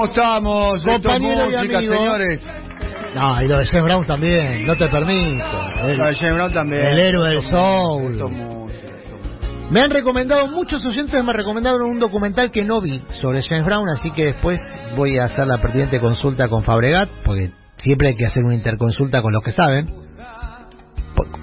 ¿cómo estamos? Esto es y música, amigo. señores. No, y lo de James Brown también, no te permito. El, La de James Brown también. el héroe del soul. música, esto es música, esto es música. Me han recomendado, muchos oyentes me recomendaron un documental que no vi sobre James Brown, así que después voy a hacer la pertinente consulta con Fabregat, porque siempre hay que hacer una interconsulta con los que saben,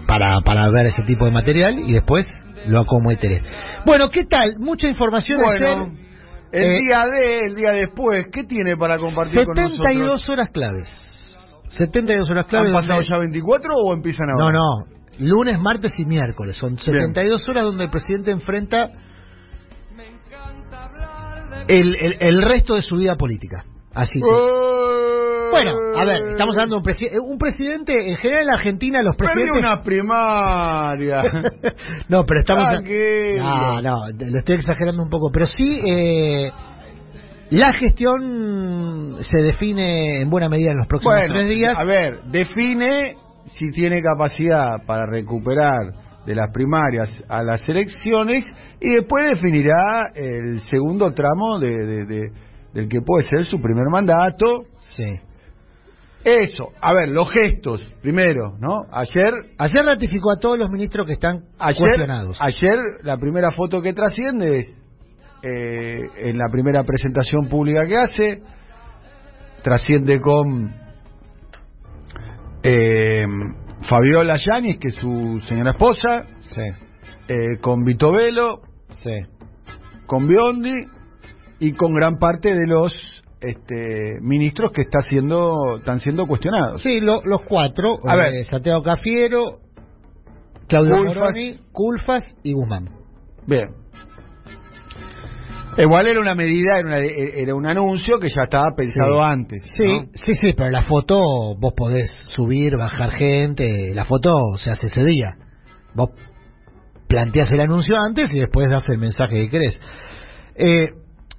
para, para ver ese tipo de material, y después lo acometeré. Bueno, ¿qué tal? Mucha información Bueno, ayer. El Eh, día de, el día después, ¿qué tiene para compartir con 72 nosotros? horas claves. 72 horas claves. ¿Han pasado donde- ya 24 o empiezan No, ahora? no. Lunes, martes y miércoles. Son 72 horas donde el presidente enfrenta el, el, el resto de su vida política. Así que. Eh, Bueno, a ver, estamos hablando de un, presi- un presidente. En general en la Argentina los Perdí presidentes. una primaria. no, pero estamos. Tranquilo. No, no, lo estoy exagerando un poco. Pero sí, eh, la gestión se define en buena medida en los próximos Bueno, tres días. a ver, define si tiene capacidad para recuperar de las primarias a las elecciones y después definirá el segundo tramo de, de- de- del que puede ser su primer mandato. Sí. Eso, a ver, los gestos, primero, ¿no? Ayer, Ayer ratificó a todos los ministros que están ayer, cuestionados. ayer la primera foto que trasciende es eh, en la primera presentación pública que hace, trasciende con eh, Fabiola Yanis, que es su señora esposa, Sí, eh, con Vito Velo, sí. con Biondi y con gran parte de los este, ministros que está siendo, están siendo cuestionados. Sí, lo- los cuatro. A eh, ver. Santiago Cafiero, Claudio Culfas. Moroni, Culfas y Guzmán. Bien. Igual era una medida, era, una- era un anuncio que ya estaba pensado Sí. antes. Sí, ¿no? sí, sí, pero la foto vos podés subir, bajar gente. La foto se hace ese día. Vos planteás el anuncio antes y después das el mensaje que querés. Eh,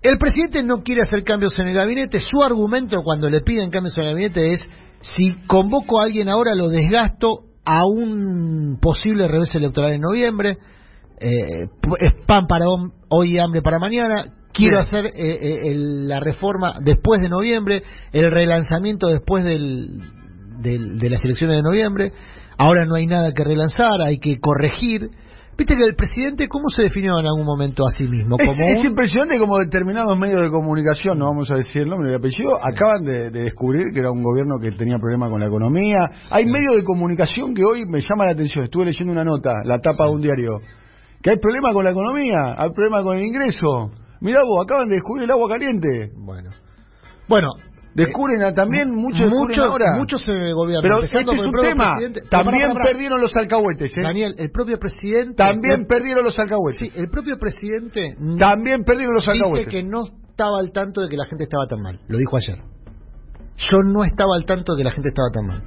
el presidente no quiere hacer cambios en el gabinete. Su argumento cuando le piden cambios en el gabinete es: si convoco a alguien ahora, lo desgasto a un posible revés electoral en noviembre. Eh, es pan para hoy y hambre para mañana. Quiero hacer eh, eh, el- la reforma después de noviembre, el relanzamiento después del, del- de las elecciones de noviembre. Ahora no hay nada que relanzar, hay que corregir. Viste que el presidente, ¿cómo se definió en algún momento a sí mismo? Es, Como es un- impresionante como determinados medios de comunicación, no vamos a decir el nombre y el apellido, acaban de, de descubrir que era un gobierno que tenía problemas con la economía. Hay medios de comunicación que hoy me llama la atención. Estuve leyendo una nota, la tapa de un diario, que hay problemas con la economía, hay problemas con el ingreso. Mirá vos, acaban de descubrir el agua caliente. Bueno, bueno Descubren a- también, muchos muchos ahora. muchos eh, gobiernos, Pero este es un tema. También perdieron los alcahuetes, ¿eh? Daniel, el propio presidente También perdieron los alcahuetes. sí, el propio presidente También perdieron los dice alcahuetes. que no estaba al tanto de que la gente estaba tan mal. Lo dijo ayer. Yo no estaba al tanto de que la gente estaba tan mal.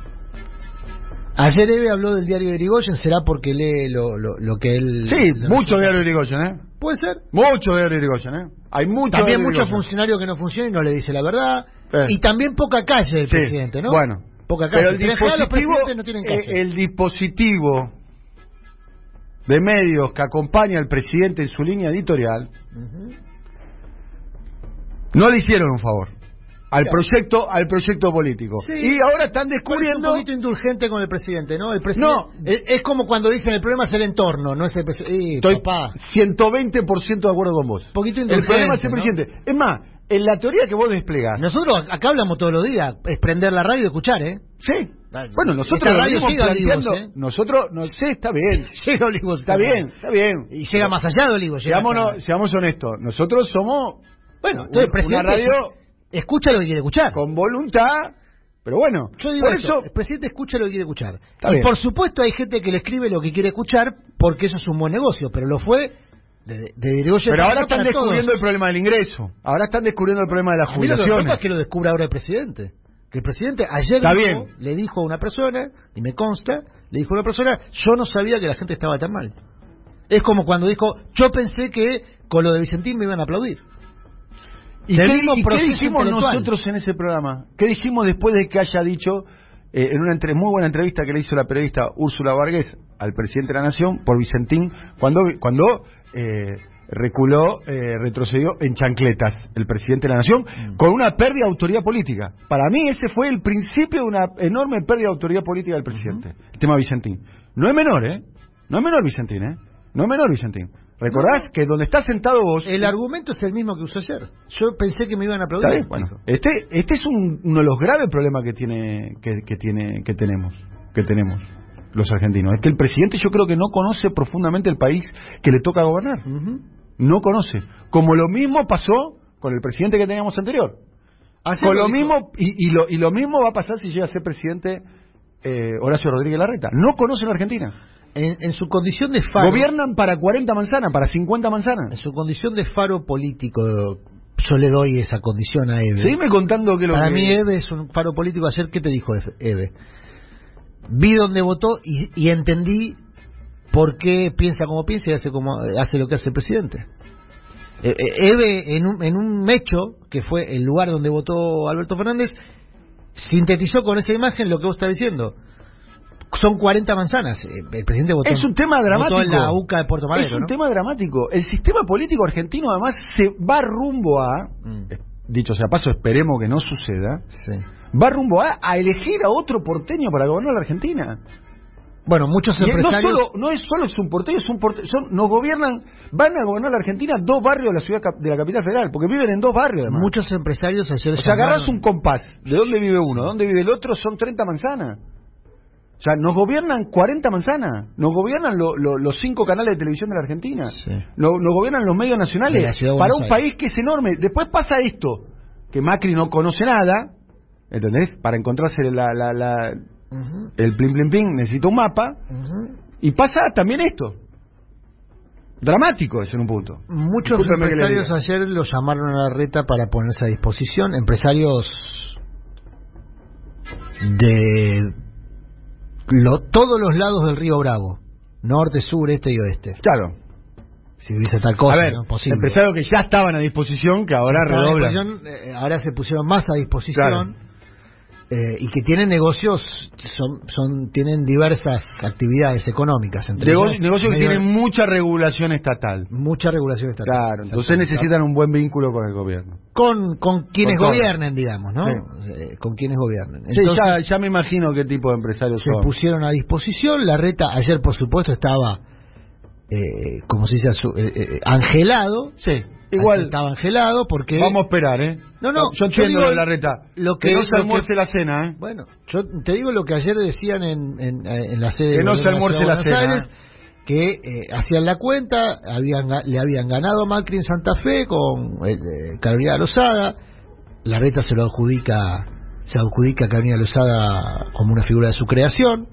Ayer Eve habló del diario de Irigoyen, será porque lee lo, lo, lo que él... Sí, mucho diario de Irigoyen, ¿eh? Puede ser. Mucho diario de Irigoyen, ¿eh? Hay mucho También muchos funcionarios que no funcionan y no le dice la verdad. Eh. Y también poca calle Sí, presidente, ¿no? Bueno, poca calle. pero el los no tienen calle. eh, el dispositivo de medios que acompaña al presidente en su línea editorial no le hicieron un favor al Claro. proyecto al proyecto político Sí. y ahora están Bueno, es descubriendo un poquito indulgente con el presidente, ¿no? El presidente, No. es, es como cuando dicen el problema es el entorno, no es el presidente. estoy papá. 120% de acuerdo con vos Poquito el indulgente, problema es el ¿no? presidente es más en la teoría que vos desplegás Nosotros acá hablamos todos los días, es prender la radio y escuchar, ¿eh? sí bueno nosotros Esta radio llega planteando Olivos, ¿eh? nosotros no sé está bien Llega Olivos. está bien está bien Y llega más allá de Olivos. seamos, honestos nosotros somos Bueno, entonces una presidente radio escucha lo que quiere escuchar. con voluntad, pero bueno, Yo digo por eso, eso, el presidente escucha lo que quiere escuchar. Está y bien. por supuesto hay gente que le escribe lo que quiere escuchar porque eso es un buen negocio, pero lo fue de, de Irigoyen pero ahora están todos. descubriendo el problema del ingreso, ahora están descubriendo el problema de las A mí lo que me preocupa jubilaciones. es que lo descubra ahora el presidente. Que el presidente ayer Está dijo- bien. le dijo a una persona, y me consta, le dijo a una persona, yo no sabía que la gente estaba tan mal. Es como cuando dijo, yo pensé que con lo de Vicentín me iban a aplaudir. ¿Y qué, y dijimos nosotros en ese programa? ¿Qué dijimos después de que haya dicho, eh, en una entre- muy buena entrevista que le hizo la periodista Úrsula Vargas al presidente de la Nación por Vicentín, cuando, cuando eh, reculó, eh, retrocedió en chancletas el presidente de la nación Mm. con una pérdida de autoridad política. Para mí ese fue el principio de una enorme pérdida de autoridad política del presidente, el tema Vicentín. No es menor, ¿eh? No es menor Vicentín, ¿eh? No es menor Vicentín. ¿Recordás que donde estás sentado vos... El argumento es el mismo que usó ayer. Yo pensé que me iban a aplaudir. bueno, este, este es un- uno de los graves problemas que tiene, que, que tiene, que tenemos, que tenemos los argentinos. Es que el presidente yo creo que no conoce profundamente el país que le toca gobernar. Ujú. No conoce. Como lo mismo pasó con el presidente que teníamos anterior. Ayer Con lo dijo. mismo y, y lo, y lo mismo va a pasar si llega a ser presidente eh, Horacio Rodríguez Larreta. No conoce la Argentina. En, en su condición de faro. Gobiernan para 40 manzanas, para 50 En manzanas. su condición de faro político, yo le doy esa condición a Eve. Seguime contando que lo Para que... mí Eve es un faro político. Ayer, ¿qué te dijo Eve? Vi dónde votó y, y entendí por qué piensa como piensa y hace, como, hace lo que hace el presidente. Eh, eh, Eve, en un, en un hecho, que fue el lugar donde votó Alberto Fernández, sintetizó con esa imagen lo que vos estás diciendo. Son 40 manzanas. Eh, El presidente votó, Es un tema dramático. en la UCA de Puerto Madero. es un ¿no? tema dramático. El sistema político argentino además se va rumbo a, Mm. dicho sea paso, esperemos que no suceda, Sí. Va rumbo a, a elegir a otro porteño para gobernar la Argentina. Bueno, muchos Y no, empresarios... solo, no es solo es un porteño, es un porteño, son, nos gobiernan, van a gobernar la Argentina dos barrios de la ciudad de la capital federal, porque viven en dos barrios además. Muchos empresarios ayer o sea, agarrás llamaron- un compás, ¿de dónde vive uno? ¿De dónde vive el otro? Son 30 manzanas. O sea, nos gobiernan 40 manzanas, nos gobiernan lo- lo- los cinco canales de televisión de la Argentina, Sí. nos, nos gobiernan los medios nacionales, para un Aires. país que es enorme. Después pasa esto, que Macri no conoce nada, ¿entendés? Para encontrarse la, la, la- el plin plin plin necesita un mapa, y pasa también esto. Dramático es en un punto. Muchos Discúlpeme empresarios ayer lo llamaron a la reta para ponerse a disposición. Empresarios de lo- todos los lados del río Bravo. Norte, sur, este y oeste. Claro. Si hubiese tal cosa, a ver, ¿no? Posible. empresarios que ya estaban a disposición, que ahora redoblan. eh, ahora se pusieron más a disposición. Claro. Eh, y que tienen negocios, son, son tienen diversas actividades económicas. Entre Nego- ellas, negocios que tienen mucha regulación estatal. mucha regulación estatal. Claro, entonces necesitan un buen vínculo con el gobierno. con, con quienes Con gobiernen, digamos, ¿no? Sí. Eh, con quienes gobiernen. Sí, Entonces, ya, ya me imagino qué tipo de empresarios se son. pusieron a disposición. La reta ayer, por supuesto, estaba, eh, como se dice, asu- eh, eh, angelado. Sí, igual Estaba angelado porque... vamos a esperar, ¿eh? No, no, yo yo entiendo digo lo de la reta. lo que- que no se que- almuerce la cena, ¿eh? Bueno, yo te digo lo que ayer decían en, en, en la sede Que del no se de almuerce Ciudad la de Buenos cena. Aires, que eh, hacían la cuenta, habían, ga- le habían ganado a Macri en Santa Fe con eh, eh, Carolina Lozada, la reta se lo adjudica, se adjudica a Carolina Lozada como una figura de su creación.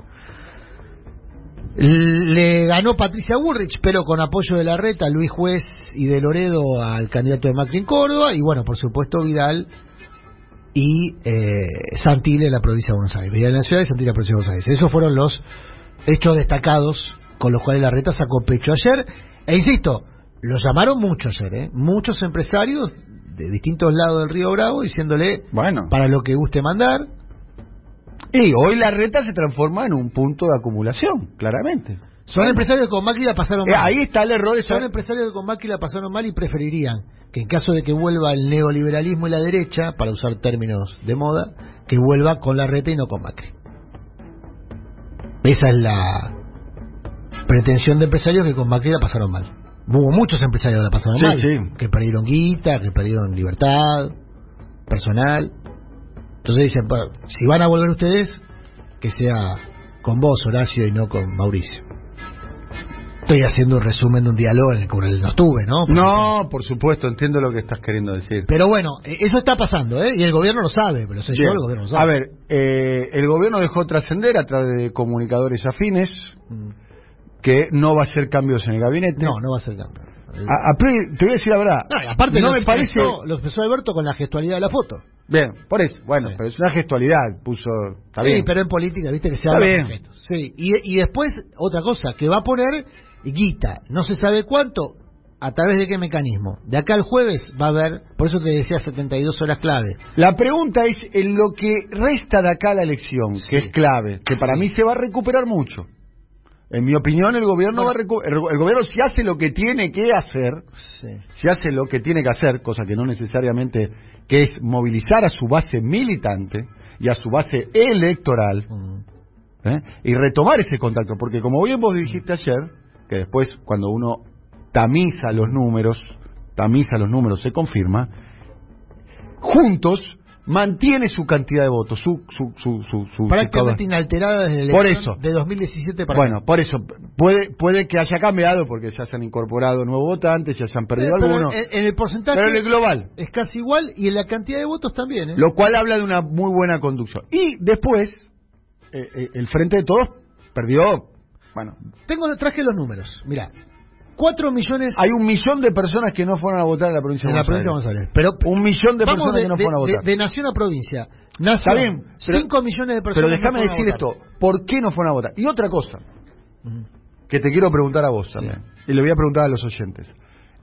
Le ganó Patricia Burrich, pero con apoyo de la reta, Luis Juez y de Loredo al candidato de Macri en Córdoba, y bueno, por supuesto Vidal y eh, Santilli en la provincia de Buenos Aires. Vidal en la ciudad y Santilli en la provincia de Buenos Aires. Esos fueron los hechos destacados con los cuales la reta sacó pecho ayer. E insisto, lo llamaron mucho ayer, ¿eh? muchos empresarios de distintos lados del Río Bravo diciéndole Bueno. para lo que guste mandar. Y hoy la reta se transforma en un punto de acumulación, claramente. Son empresarios que con Macri la pasaron Eh, mal. ahí está el error. Son esa- empresarios que con Macri la pasaron mal y preferirían que en caso de que vuelva el neoliberalismo y la derecha, para usar términos de moda, que vuelva con la reta y no con Macri. Esa es la pretensión de empresarios que con Macri la pasaron mal. Hubo muchos empresarios que la pasaron Sí, mal, sí. que perdieron guita, que perdieron libertad personal. Entonces dicen, bueno, si van a volver ustedes, que sea con vos, Horacio, y no con Mauricio. Estoy haciendo un resumen de un diálogo en el cual no estuve, ¿no? No, por supuesto, entiendo lo que estás queriendo decir. Pero bueno, eh, eso está pasando, ¿eh? Y el gobierno lo sabe, pero sé yo, el gobierno lo sabe. A ver, eh, el gobierno dejó trascender a través de comunicadores afines Mm. que no va a hacer cambios en el gabinete. No, no va a ser cambio. A- a priori, te voy a decir la verdad. No, aparte no me parece. lo expresó Alberto con la gestualidad de la foto. Bien, por eso. Bueno, Sí. pero es una gestualidad. Puso. Está sí, bien. pero en política, viste que se habla con gestos. Sí, y, y después, otra cosa, que va a poner guita, no se sabe cuánto, a través de qué mecanismo. De acá al jueves va a haber, por eso te decía 72 horas clave. La pregunta es en lo que resta de acá la elección, que Sí. es clave, que para mí se va a recuperar mucho. En mi opinión, el gobierno va a el, el gobierno si hace lo que tiene que hacer, Sí. si hace lo que tiene que hacer, cosa que no necesariamente que es movilizar a su base militante y a su base electoral. ¿eh? y retomar ese contacto, porque como bien vos dijiste ayer, que después cuando uno tamiza los números, tamiza los números, se confirma, juntos mantiene su cantidad de votos, su su su su, Prácticamente inalterada desde el Por eso. de 2017 para bueno, por eso, puede, puede que haya cambiado porque ya se han incorporado nuevos votantes, ya se han perdido Pero algunos, en, en el porcentaje pero en el global, es casi igual y en la cantidad de votos también. ¿eh? lo cual habla de una muy buena conducción. Y después, eh, eh, el Frente de Todos perdió, bueno, Tengo traje los números. Mira, 4 millones hay un millón de personas que no fueron a votar en la provincia en de la provincia de Buenos Buenos Aires. Pero Aires. Un millón de personas de, que no fueron a de- votar. de nación a provincia. Nación, Está bien, pero- 5 millones de Pero personas. déjame no fueron a decir esto, ¿por qué no fueron a votar? Y otra cosa, que te quiero preguntar a vos también, y le voy a preguntar a los oyentes.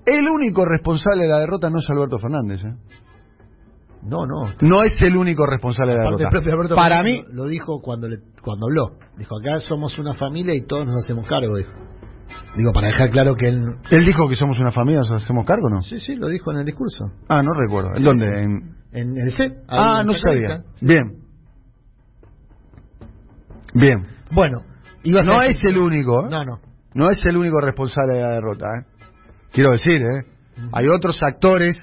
El único responsable de la derrota no es Alberto Fernández, ¿eh? No, no. No es el único responsable de la derrota. Para mí, lo, lo dijo cuando le, cuando habló. Dijo, acá somos una familia y todos nos hacemos cargo, dijo. Digo, para dejar claro que él... él dijo que somos una familia, ¿nos hacemos cargo no? Sí, sí, lo dijo en el discurso. Ah, no recuerdo. ¿En Sí, dónde? sí. En- En el C. Ah, no sabía. Bien. Bien. Bueno, ibas No es el único, ¿eh? No, no. No es el único responsable de la derrota, ¿eh? Quiero decir, ¿eh? Hay otros actores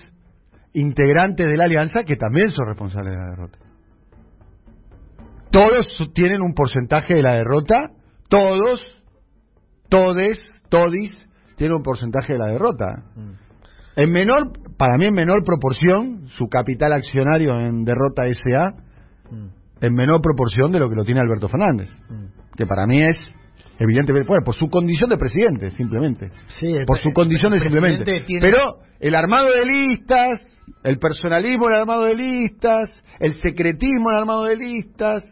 integrantes de la alianza que también son responsables de la derrota. Todos tienen un porcentaje de la derrota, todos, todes, todis, tienen un porcentaje de la derrota. En menor, para mí en menor proporción, su capital accionario en derrota SA, en menor proporción de lo que lo tiene Alberto Fernández, que para mí es evidentemente, bueno, por su condición de presidente, simplemente Sí, por su condición de simplemente. tiene- Pero el armado de listas, el personalismo en el armado de listas, el secretismo en el armado de listas,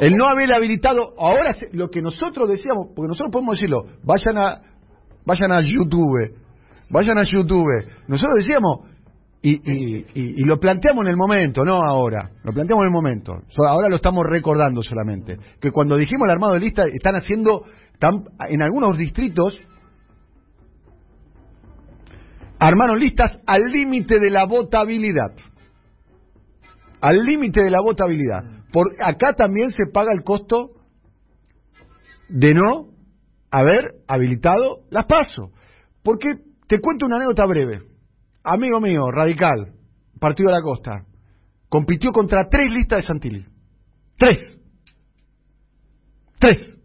el no haber habilitado, ahora lo que nosotros decíamos, porque nosotros podemos decirlo, vayan a vayan a YouTube, vayan a YouTube. Nosotros decíamos y, y, y- lo planteamos en el momento, no ahora, lo planteamos en el momento. Ahora lo estamos recordando solamente. Que cuando dijimos el armado de listas, están haciendo, están, en algunos distritos, armaron listas al límite de la votabilidad. Al límite de la votabilidad. Por, acá también se paga el costo de no haber habilitado las pasos. Porque te cuento una anécdota breve. Amigo mío, radical, Partido de la Costa, compitió contra tres listas de Santilli. Tres. Tres.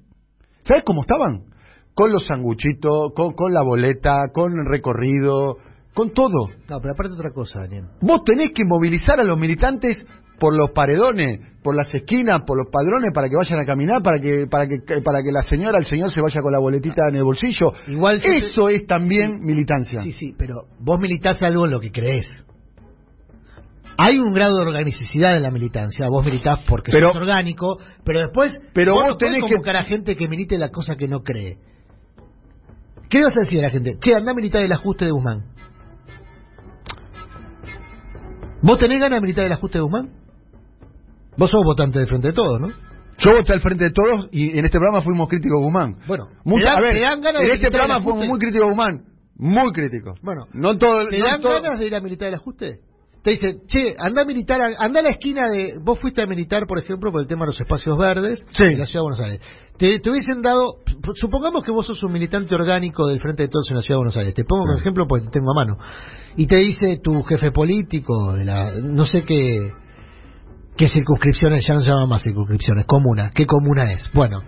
¿Sabes cómo estaban? Con los sanguchitos, con, con la boleta, con el recorrido, con todo. No, pero aparte otra cosa, Daniel. Vos tenés que movilizar a los militantes por los paredones, por las esquinas, por los padrones para que vayan a caminar, para que para que para que la señora, el señor se vaya con la boletita en el bolsillo. Igual te- Eso es también militancia. Sí, sí, pero vos militás algo en lo que crees. Hay un grado de organicidad en la militancia. Vos militás porque Pero- sos orgánico, pero después Pero vos, vos tenés que- convocar a gente que milite la cosa que no cree. ¿Qué vas a decir a la gente? Che, anda a militar el ajuste de Guzmán. ¿Vos tenés ganas de militar el ajuste de Guzmán? Vos sos votante del Frente de Todos, ¿no? Yo voté al frente de todos y en este programa fuimos críticos de Guzmán. Bueno, Mucha- ¿te dan- a ver, te dan ganas de en este programa fuimos muy críticos de Guzmán. Muy críticos. Bueno, no todo. ¿Te no dan todo- ganas de ir a militar el ajuste? Te dice, che, anda a militar, anda a la esquina de... Vos fuiste a militar, por ejemplo, por el tema de los espacios verdes Sí. en la Ciudad de Buenos Aires. Te, te hubiesen dado... Supongamos que vos sos un militante orgánico del Frente de Todos en la Ciudad de Buenos Aires. Te pongo Sí. ejemplo porque te tengo a mano. Y te dice tu jefe político de la... No sé qué... ¿Qué circunscripciones? Ya no se llaman más circunscripciones. Comuna. ¿Qué comuna es? Bueno...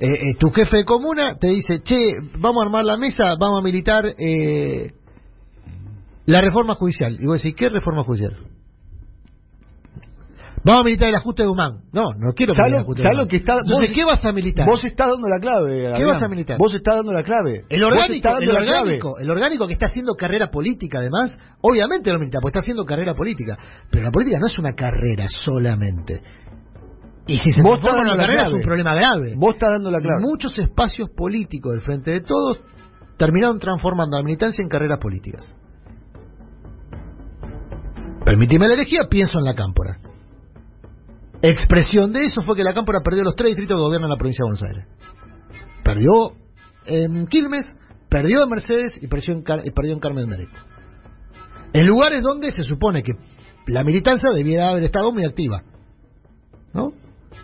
eh, eh, tu jefe de comuna te dice, che, vamos a armar la mesa, vamos a militar eh, la reforma judicial. Y vos decís, ¿qué reforma judicial? Vamos a militar el ajuste de Guzmán. No, no quiero ¿Sabes militar el ajuste de Guzmán. que está Entonces, vos- ¿qué vas a militar? Vos estás dando la clave. Adrián. vas a militar? Vos estás dando la clave. el orgánico, el orgánico, el orgánico que está haciendo carrera política además, obviamente lo milita, porque está haciendo carrera política. Pero la política no es una carrera solamente. Y si se Vos estás dando la carrera es clave. un problema grave. Vos estás dando la Y clave. muchos espacios políticos del Frente de Todos terminaron transformando la militancia en carreras políticas. Permitime la elegía, pienso en la Cámpora. Expresión de eso fue que la Cámpora perdió los tres distritos que gobiernan la provincia de Buenos Aires. Perdió en Quilmes, perdió en Mercedes y perdió en, perdió en Carmen Mérez. En lugares donde se supone que la militancia debiera haber estado muy activa. ¿No?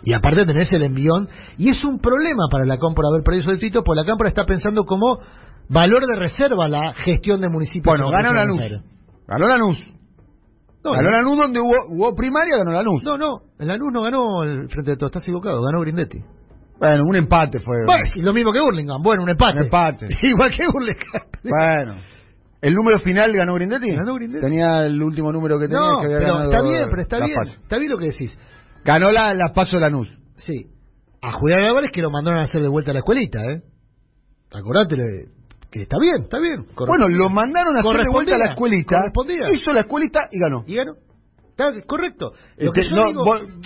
Y aparte tenés el envión. Y es un problema para la Cámpora haber perdido su distrito, porque la Cámpora está pensando como valor de reserva la gestión de municipios. Bueno, ganó la NUS. Ganó la NUS. No, ganó la NUS donde hubo, hubo primaria, ganó la NUS. No, no, en la NUS no ganó el Frente de Todos, estás equivocado, ganó Grindetti. Bueno, un empate fue. Bueno, lo mismo que Burlingame, bueno, un empate. Un empate. Igual que Burlingame. Bueno. ¿El número final ganó Grindetti? Ganó Grindetti. Tenía el último número que tenía. No, que había pero está bien, pero está bien. Está bien lo que decís. Ganó la, la paso de Lanús. Sí. A Julián Álvarez que lo mandaron a hacer de vuelta a la escuelita, ¿eh? Acordate que está bien, está bien. Bueno, lo mandaron a hacer de vuelta a la escuelita. Hizo la escuelita y ganó. Y ganó. correcto. Lo que,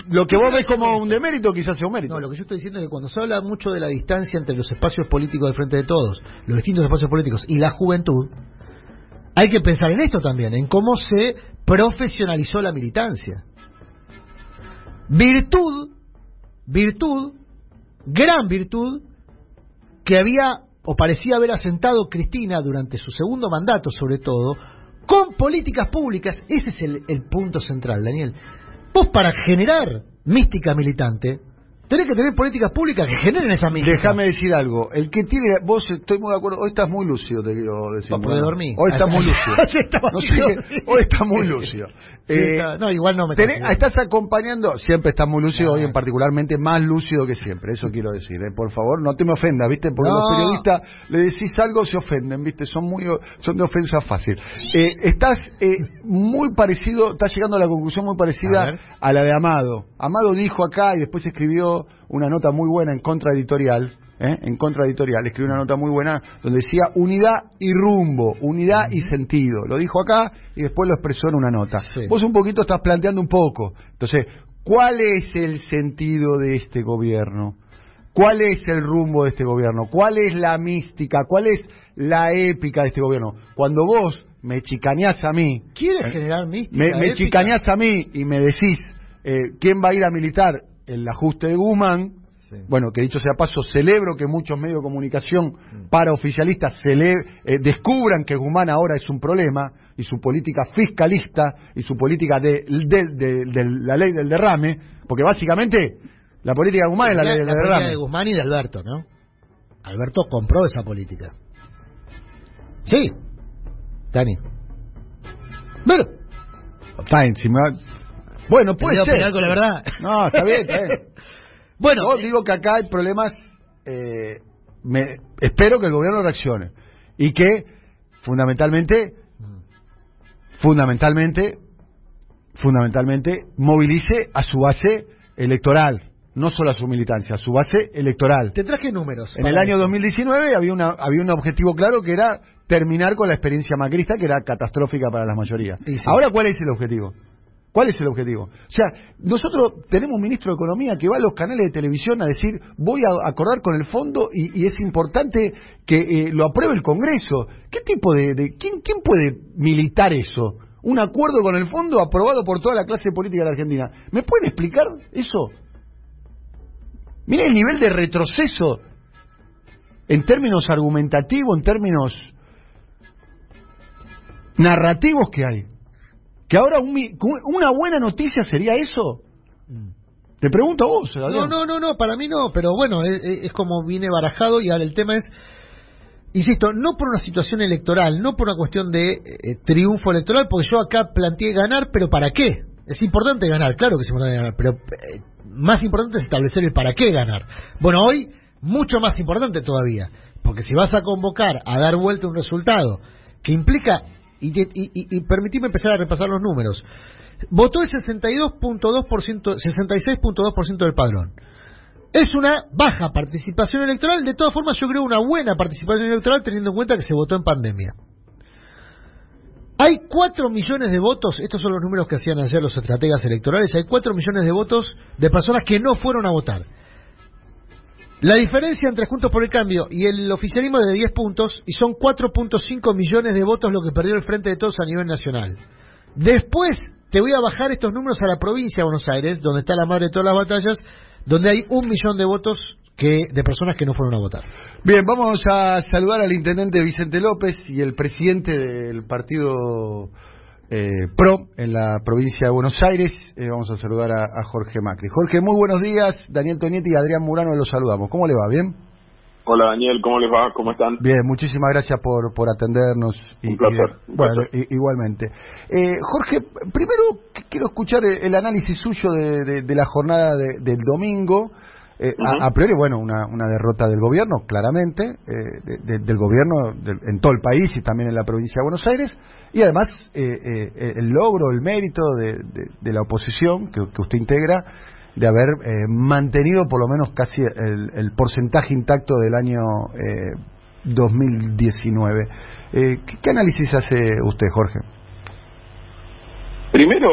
lo que vos ves como un demérito quizás sea un mérito. No, lo que yo estoy diciendo es que cuando se habla mucho de la distancia entre los espacios políticos del frente de todos, los distintos espacios políticos y la juventud, hay que pensar en esto también, en cómo se profesionalizó la militancia. Virtud, virtud, gran virtud, que había o parecía haber asentado Cristina durante su segundo mandato, sobre todo, con políticas públicas. Ese es el, el punto central, Daniel. Vos para generar mística militante, Tenés que tener políticas públicas que generen esa mística. Déjame decir algo. El que tiene. Vos estoy muy de acuerdo. Hoy estás muy lúcido, te quiero decir. Para poder dormir. Hoy estás muy lúcido. hoy estás muy lúcido. Eh, no, igual no me tenés, Estás acompañando. Siempre estás muy lúcido. Hoy en particularmente más lúcido que siempre. Eso quiero decir. Eh. Por favor, no te me ofendas, ¿viste? Porque los periodistas le decís algo, se ofenden, ¿viste? Son muy son de ofensa fácil. Eh, estás eh, muy parecido. Estás llegando a la conclusión muy parecida a la de Amado. Amado dijo acá y después escribió una nota muy buena en contraeditorial, ¿eh? en contraeditorial, escribió una nota muy buena donde decía unidad y rumbo, unidad y sentido. Lo dijo acá y después lo expresó en una nota. Vos un poquito estás planteando un poco. Entonces, ¿cuál es el sentido de este gobierno? ¿Cuál es el rumbo de este gobierno? ¿Cuál es la mística? ¿Cuál es la épica de este gobierno? Cuando vos me chicaneás a mí. ¿Quieres ¿eh? generar mística? Me, me chicaneás a mí y me decís eh, quién va a ir a militar el ajuste de Guzmán, bueno, que dicho sea paso, celebro que muchos medios de comunicación mm. para oficialistas eh, descubran que Guzmán ahora es un problema y su política fiscalista y su política de, la ley del derrame, porque básicamente la política de Guzmán es la, ley del derrame. La de Guzmán y de Alberto, ¿no? Alberto compró esa política. Sí, Dani. Bueno, Está encima bueno, puede ser. con la verdad. No, está bien, está bien. bueno, Yo digo que acá hay problemas. Eh, me, espero que el gobierno reaccione y que fundamentalmente, fundamentalmente, fundamentalmente movilice a su base electoral, no solo a su militancia, a su base electoral. Te traje números. En el año 2019 había una había un objetivo claro que era terminar con la experiencia macrista que era catastrófica para la mayoría. Ahora, ¿cuál es el objetivo? ¿Cuál es el objetivo? O sea, nosotros tenemos un ministro de Economía que va a los canales de televisión a decir voy a acordar con el fondo y, es importante que eh, lo apruebe el Congreso. ¿Qué tipo de... ¿quién, ¿Quién puede militar eso? Un acuerdo con el fondo aprobado por toda la clase política de la Argentina. ¿Me pueden explicar eso? Miren el nivel de retroceso en términos argumentativos, en términos narrativos que hay. Que ahora una buena noticia sería eso. Te pregunto vos. No, no, no, no, para mí no, pero bueno, es, como viene barajado y ahora el tema es, insisto, no por una situación electoral, no por una cuestión de eh, triunfo electoral, porque yo acá planteé ganar, pero ¿para qué? Es importante ganar, claro que es importante ganar, pero eh, más importante es establecer el para qué ganar. Bueno, hoy mucho más importante todavía, porque si vas a convocar a dar vuelta un resultado que implica y, y, permitime empezar a repasar los números. Votó el 62.2%, 66.2% del padrón. Es una baja participación electoral, de todas formas yo creo una buena participación electoral teniendo en cuenta que se votó en pandemia. Hay 4 millones de votos, estos son los números que hacían ayer los estrategas electorales, hay 4 millones de votos de personas que no fueron a votar. La diferencia entre Juntos por el Cambio y el oficialismo es de 10 puntos y son 4.5 millones de votos lo que perdió el Frente de Todos a nivel nacional. Después te voy a bajar estos números a la provincia de Buenos Aires, donde está la madre de todas las batallas, donde hay un millón de votos que de personas que no fueron a votar. Bien, vamos a saludar al intendente Vicente López y el presidente del partido eh, PRO en la provincia de Buenos Aires. Eh, vamos a saludar a, Jorge Macri. Jorge, muy buenos días. Daniel Tonietti y Adrián Murano los saludamos. ¿Cómo le va? ¿Bien? Hola Daniel, ¿cómo les va? ¿Cómo están? Bien, muchísimas gracias por, por atendernos. Y, un placer. bueno, igualmente. Eh, Jorge, primero quiero escuchar el, análisis suyo de, de, la jornada del domingo. Eh, a, priori, bueno, una, una derrota del gobierno, claramente, eh, del gobierno en todo el país y también en la provincia de Buenos Aires, y además eh, el logro, el mérito de, la oposición que, usted integra de haber mantenido por lo menos casi el, porcentaje intacto del año 2019. ¿qué, ¿Qué análisis hace usted, Jorge? Primero,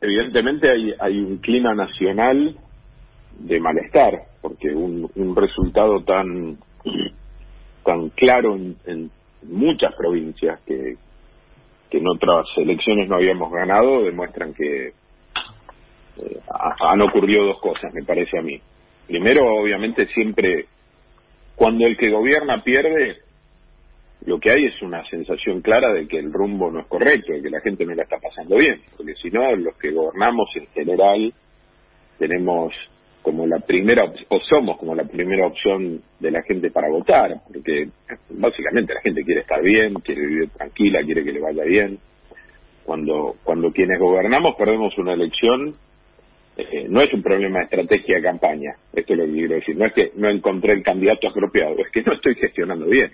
evidentemente hay, hay un clima nacional de malestar, porque un, un resultado tan, tan claro en, muchas provincias que, que en otras elecciones no habíamos ganado demuestran que eh, han ocurrido dos cosas, me parece a mí. Primero, obviamente, siempre cuando el que gobierna pierde, lo que hay es una sensación clara de que el rumbo no es correcto, de que la gente no la está pasando bien, porque si no, los que gobernamos en general tenemos como la primera o somos como la primera opción de la gente para votar, porque básicamente la gente quiere estar bien, quiere vivir tranquila, quiere que le vaya bien. Cuando cuando quienes gobernamos perdemos una elección, eh, no es un problema de estrategia de campaña, esto es lo que quiero decir, no es que no encontré el candidato apropiado, es que no estoy gestionando bien.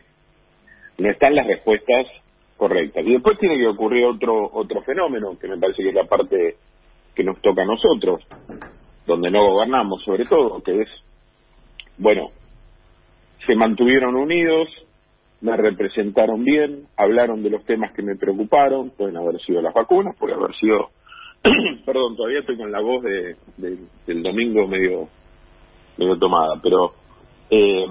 No están las respuestas correctas. Y después tiene que ocurrir otro otro fenómeno que me parece que es la parte que nos toca a nosotros donde no gobernamos sobre todo, que es, bueno, se mantuvieron unidos, me representaron bien, hablaron de los temas que me preocuparon, pueden haber sido las vacunas, puede haber sido, perdón, todavía estoy con la voz de, del domingo medio, medio tomada, pero eh,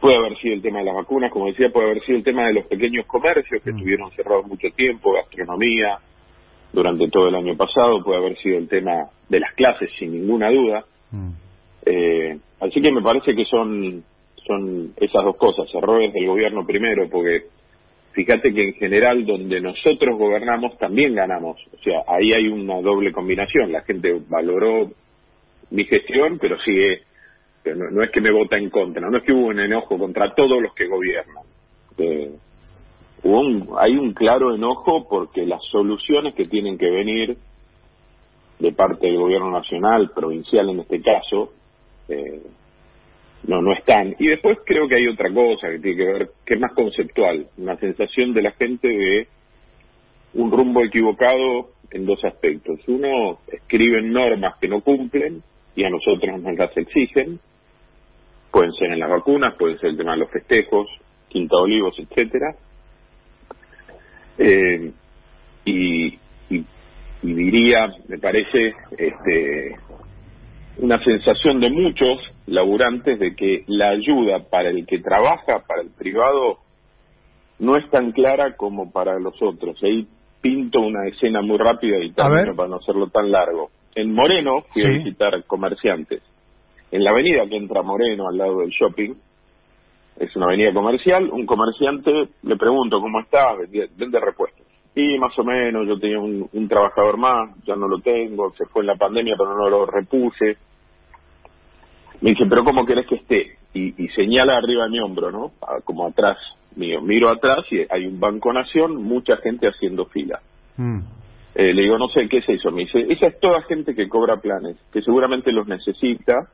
puede haber sido el tema de las vacunas, como decía, puede haber sido el tema de los pequeños comercios que mm. estuvieron cerrados mucho tiempo, gastronomía, durante todo el año pasado, puede haber sido el tema de las clases, sin ninguna duda. Mm. Eh, así que me parece que son, son esas dos cosas, errores del gobierno primero, porque fíjate que en general donde nosotros gobernamos también ganamos, o sea, ahí hay una doble combinación, la gente valoró mi gestión, pero sigue, no, no es que me vota en contra, no es que hubo un enojo contra todos los que gobiernan. Eh, hay un claro enojo porque las soluciones que tienen que venir de parte del gobierno nacional, provincial en este caso, eh, no no están. Y después creo que hay otra cosa que tiene que ver, que es más conceptual, una sensación de la gente de un rumbo equivocado en dos aspectos. Uno, escriben normas que no cumplen y a nosotros nos las exigen. Pueden ser en las vacunas, pueden ser el tema de los festejos, Quinta Olivos, etcétera eh, y, diría, me parece, este, una sensación de muchos laburantes de que la ayuda para el que trabaja, para el privado, no es tan clara como para los otros. Ahí pinto una escena muy rápida y también para no hacerlo tan largo. En Moreno fui a visitar comerciantes. En la avenida que entra Moreno, al lado del shopping, es una avenida comercial, un comerciante, le pregunto cómo está, vende repuestos. Y más o menos, yo tenía un, trabajador más, ya no lo tengo, se fue en la pandemia, pero no lo repuse. Me dice, pero ¿cómo querés que esté? Y, señala arriba de mi hombro, ¿no? Como atrás mío. Miro atrás y hay un Banco Nación, mucha gente haciendo fila. Mm. Eh, le digo, no sé, ¿qué es eso? Me dice, esa es toda gente que cobra planes, que seguramente los necesita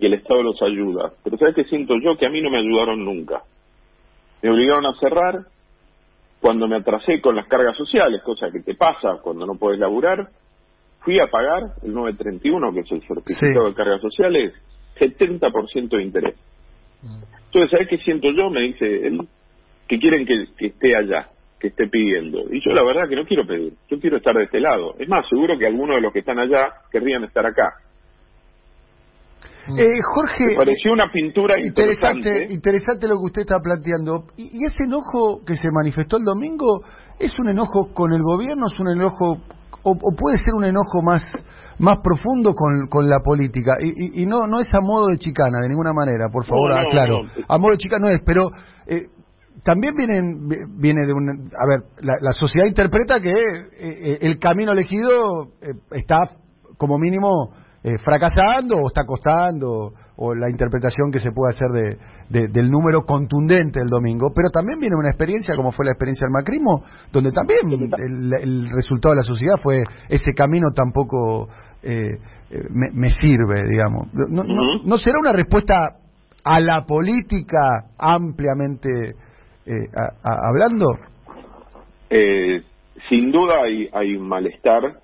y el Estado los ayuda. Pero ¿sabes qué siento yo? Que a mí no me ayudaron nunca. Me obligaron a cerrar cuando me atrasé con las cargas sociales, cosa que te pasa cuando no puedes laburar. Fui a pagar el 931, que es el certificado de cargas sociales, 70% de interés. Mm. Entonces, ¿sabes qué siento yo? Me dice él, que quieren que, que esté allá, que esté pidiendo. Y yo la verdad que no quiero pedir, yo quiero estar de este lado. Es más, seguro que algunos de los que están allá querrían estar acá. Eh, Jorge. Me pareció una pintura interesante. Interesante, lo que usted está planteando. ¿Y, ¿Y, ese enojo que se manifestó el domingo es un enojo con el gobierno? ¿Es un enojo o, puede ser un enojo más más profundo con, con la política y, y, no no es a modo de chicana de ninguna manera por favor aclaro a modo de chicana no es pero eh, también vienen, viene de un... A ver, la, sociedad interpreta que eh, el camino elegido eh, está como mínimo fracasando o está costando o la interpretación que se puede hacer de, del número contundente del domingo, pero también viene una experiencia como fue la experiencia del macrismo, donde también el, resultado de la sociedad fue ese camino tampoco eh, eh, me, sirve, digamos. No, no, será una respuesta a la política ampliamente eh, hablando? sin duda hay, hay un malestar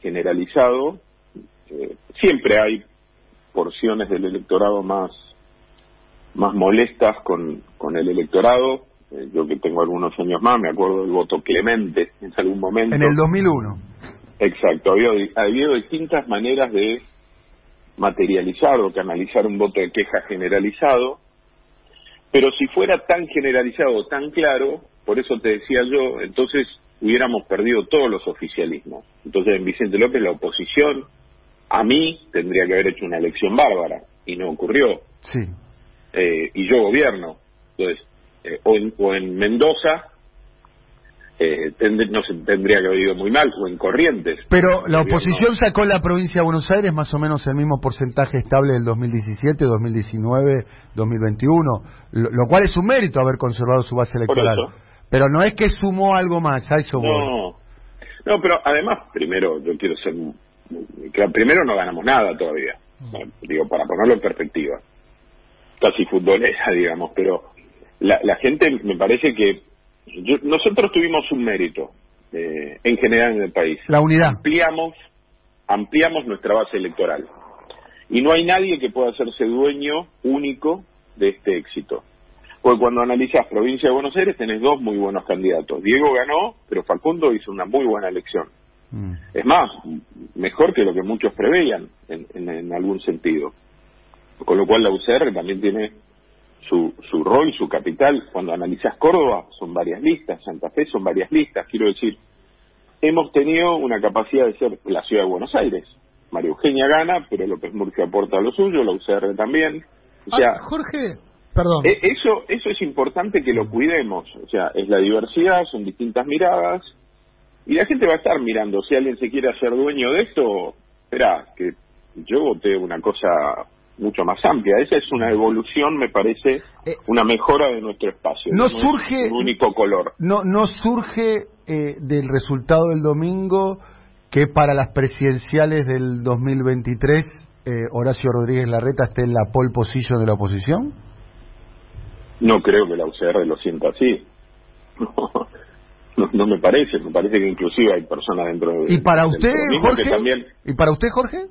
generalizado. Siempre hay porciones del electorado más más molestas con, con el electorado. Eh, yo que tengo algunos años más, me acuerdo del voto clemente en algún momento. En el 2001. Exacto, había, habido distintas maneras de materializar o canalizar un voto de queja generalizado, pero si fuera tan generalizado, tan claro, por eso te decía yo, entonces hubiéramos perdido todos los oficialismos. Entonces en Vicente López la oposición a mí tendría que haber hecho una elección bárbara y no ocurrió. Sí. Eh, y yo gobierno. Entonces, eh, o, en, o, en, Mendoza eh, no se tendría que haber ido muy mal, o en Corrientes. Pero la oposición sacó la provincia de Buenos Aires más o menos el mismo porcentaje estable del 2017, 2019, 2021, lo, lo cual es un mérito haber conservado su base electoral. Pero no es que sumó algo más, a eso no. No, pero además, primero, yo quiero ser que primero no ganamos nada todavía, digo, para ponerlo en perspectiva, casi futbolera, digamos, pero la, la gente me parece que nosotros tuvimos un mérito eh, en general en el país. La unidad. Ampliamos, ampliamos nuestra base electoral. Y no hay nadie que pueda hacerse dueño único de este éxito. Porque cuando analizas provincia de Buenos Aires tenés dos muy buenos candidatos. Diego ganó, pero Facundo hizo una muy buena elección. Mm. Es más, mejor que lo que muchos preveían en, en, algún sentido. Con lo cual la UCR también tiene su, su rol, su capital. Cuando analizas Córdoba, son varias listas, Santa Fe son varias listas. Quiero decir, hemos tenido una capacidad de ser la ciudad de Buenos Aires. María Eugenia gana, pero López Murcia aporta lo suyo, la UCR también. O sea, ah, Jorge, perdón. E, eso, eso es importante que lo cuidemos. O sea, es la diversidad, son distintas miradas y la gente va a estar mirando, si alguien se quiere hacer dueño de esto, espera, que yo voté una cosa mucho más amplia. Esa es una evolución, me parece, eh, una mejora de nuestro espacio. No, surge... único color. No, no surge eh, del resultado del domingo que para las presidenciales del 2023 eh, Horacio Rodríguez Larreta esté en la pole position de la oposición? No creo que la UCR lo sienta así. No, me parece, me parece que inclusive hay personas dentro de... ¿Y para usted, Jorge? también... ¿Y para usted, Jorge?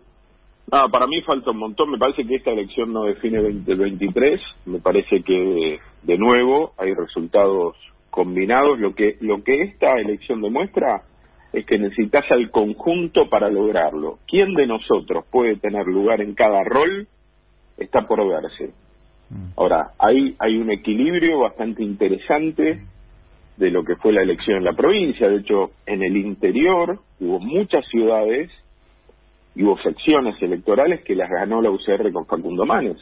Ah, para mí falta un montón. Me parece que esta elección no define 2023. Me parece que, de nuevo, hay resultados combinados. Lo que, lo que esta elección demuestra es que necesitas al conjunto para lograrlo. ¿Quién de nosotros puede tener lugar en cada rol? Está por verse. Mm. Ahora, hay, hay un equilibrio bastante interesante de lo que fue la elección en la provincia. De hecho, en el interior hubo muchas ciudades y hubo secciones electorales que las ganó la UCR con Facundo Manes.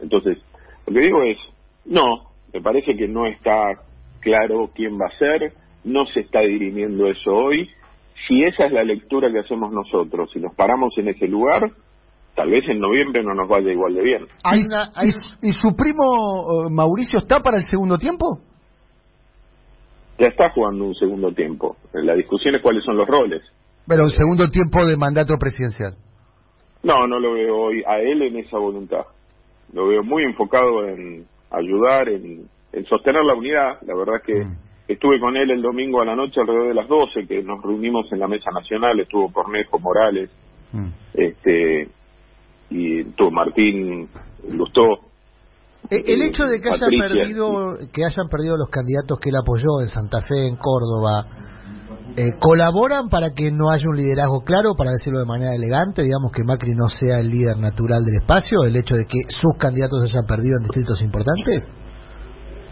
Entonces, lo que digo es, no, me parece que no está claro quién va a ser, no se está dirimiendo eso hoy. Si esa es la lectura que hacemos nosotros, si nos paramos en ese lugar, tal vez en noviembre no nos vaya igual de bien. ¿Y, su primo eh, Mauricio está para el segundo tiempo? Ya está jugando un segundo tiempo. La discusión es cuáles son los roles. Pero un segundo tiempo de mandato presidencial. No, no lo veo hoy a él en esa voluntad. Lo veo muy enfocado en ayudar, en, sostener la unidad. La verdad es que mm. estuve con él el domingo a la noche alrededor de las 12, que nos reunimos en la mesa nacional, estuvo Cornejo Morales, mm. este y estuvo Martín Lustó, el hecho de que hayan perdido que hayan perdido los candidatos que él apoyó en Santa Fe, en Córdoba, eh, colaboran para que no haya un liderazgo claro, para decirlo de manera elegante, digamos que Macri no sea el líder natural del espacio, el hecho de que sus candidatos hayan perdido en distritos importantes.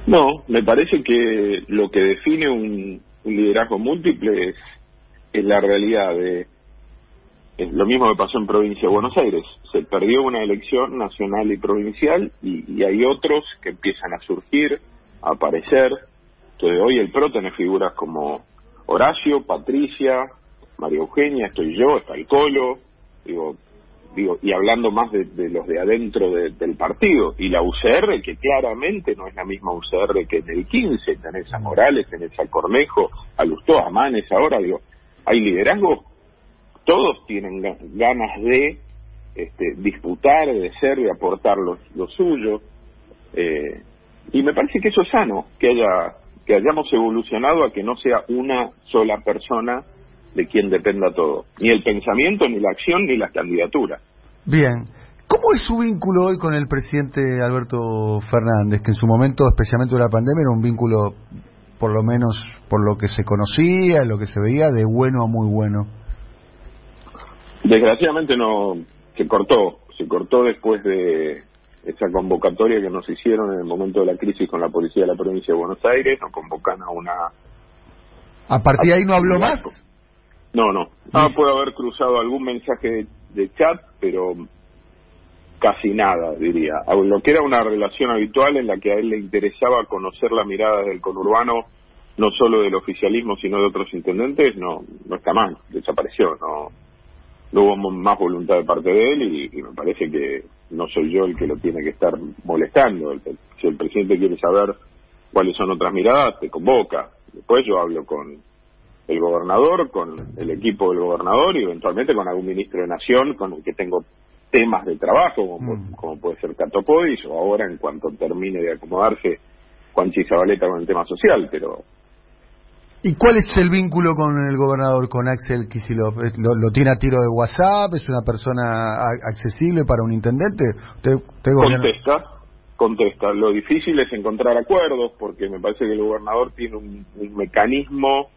No, me parece que lo que define un, liderazgo múltiple es es la realidad de es lo mismo que pasó en provincia de Buenos Aires. Se perdió una elección nacional y provincial y, hay otros que empiezan a surgir, a aparecer. Entonces hoy el PRO tiene figuras como Horacio, Patricia, María Eugenia, estoy yo, está el Colo, digo, digo y hablando más de, los de adentro del partido. Y la UCR, que claramente no es la misma UCR que en el 15, tenés a Morales, tenés a Cornejo, a Lustó, a Manes ahora, digo, hay liderazgo todos tienen ganas de este, disputar, de ser, de aportar lo, suyo. Eh, y me parece que eso es sano, que haya que hayamos evolucionado a que no sea una sola persona de quien dependa todo, ni el pensamiento, ni la acción, ni las candidaturas. Bien. ¿Cómo es su vínculo hoy con el presidente Alberto Fernández, que en su momento, especialmente de la pandemia, era un vínculo, por lo menos por lo que se conocía, lo que se veía, de bueno a muy bueno? Desgraciadamente no se cortó, se cortó después de esa convocatoria que nos hicieron en el momento de la crisis con la policía de la provincia de Buenos Aires, nos convocan a una... ¿A partir de ahí no habló más? No, no. Ah, puede haber cruzado algún mensaje de chat, pero casi nada, diría. Lo que era una relación habitual en la que a él le interesaba conocer la mirada del conurbano, no solo del oficialismo, sino de otros intendentes, no, no está mal, desapareció, no no hubo más voluntad de parte de él y, me parece que no soy yo el que lo tiene que estar molestando. si el presidente quiere saber cuáles son otras miradas, te convoca. Después yo hablo con el gobernador, con el equipo del gobernador y eventualmente con algún ministro de Nación con el que tengo temas de trabajo, como, mm. como puede ser Catopodis, o ahora en cuanto termine de acomodarse Juanchi Zabaleta con el tema social, pero ¿Y cuál es el vínculo con el gobernador, con Axel Kisilov? ¿Lo, tiene a tiro de WhatsApp? ¿Es una persona accesible para un intendente? contesta, contesta. Lo difícil es encontrar acuerdos, porque me parece que el gobernador tiene un, mecanismo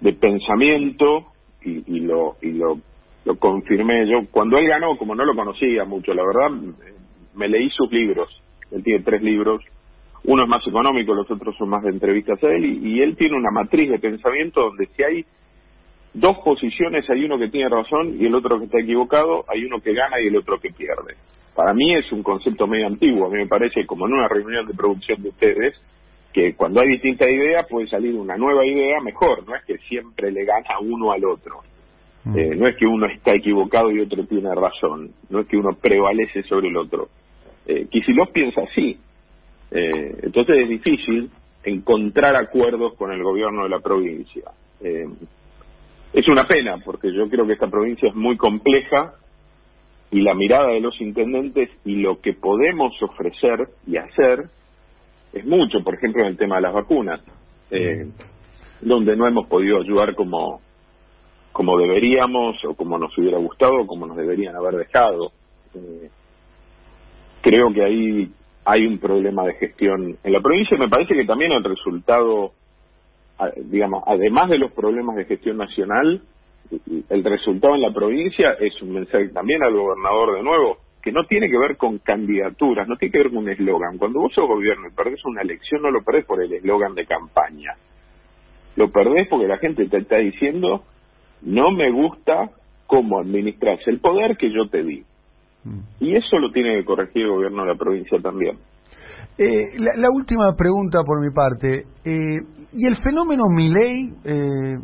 de pensamiento y, lo, y lo, lo confirmé yo. Cuando él ganó, como no lo conocía mucho, la verdad, me leí sus libros. Él tiene tres libros uno es más económico, los otros son más de entrevistas a él, y, él tiene una matriz de pensamiento donde si hay dos posiciones, hay uno que tiene razón y el otro que está equivocado, hay uno que gana y el otro que pierde. Para mí es un concepto medio antiguo, a mí me parece como en una reunión de producción de ustedes, que cuando hay distintas ideas puede salir una nueva idea mejor, no es que siempre le gana uno al otro. Mm. Eh, no es que uno está equivocado y otro tiene razón, no es que uno prevalece sobre el otro. Eh, piensa así, eh, entonces es difícil encontrar acuerdos con el gobierno de la provincia. Eh, es una pena porque yo creo que esta provincia es muy compleja y la mirada de los intendentes y lo que podemos ofrecer y hacer es mucho, por ejemplo, en el tema de las vacunas, eh, donde no hemos podido ayudar como, como deberíamos o como nos hubiera gustado o como nos deberían haber dejado. creo que ahí hay un problema de gestión en la provincia y me parece que también el resultado, digamos, además de los problemas de gestión nacional, el resultado en la provincia es un mensaje también al gobernador de nuevo, que no tiene que ver con candidaturas, no tiene que ver con un eslogan. Cuando vos sos gobierno y perdés una elección, no lo perdés por el eslogan de campaña. Lo perdés porque la gente te está diciendo, no me gusta cómo administras el poder que yo te di. Y eso lo tiene que corregir el gobierno de la provincia también. Eh, la, última pregunta por mi parte. Eh, ¿Y el fenómeno Miley, eh,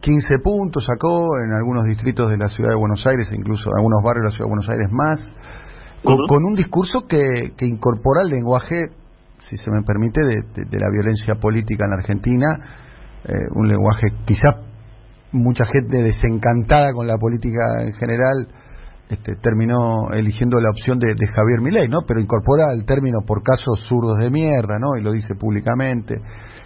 15 puntos sacó en algunos distritos de la ciudad de Buenos Aires, e incluso en algunos barrios de la ciudad de Buenos Aires más, con, un discurso que, que, incorpora el lenguaje, si se me permite, de, de la violencia política en la Argentina, eh, un lenguaje quizás mucha gente desencantada con la política en general este, terminó eligiendo la opción de, Javier Milei, ¿no? Pero incorpora el término por casos zurdos de mierda, ¿no? Y lo dice públicamente.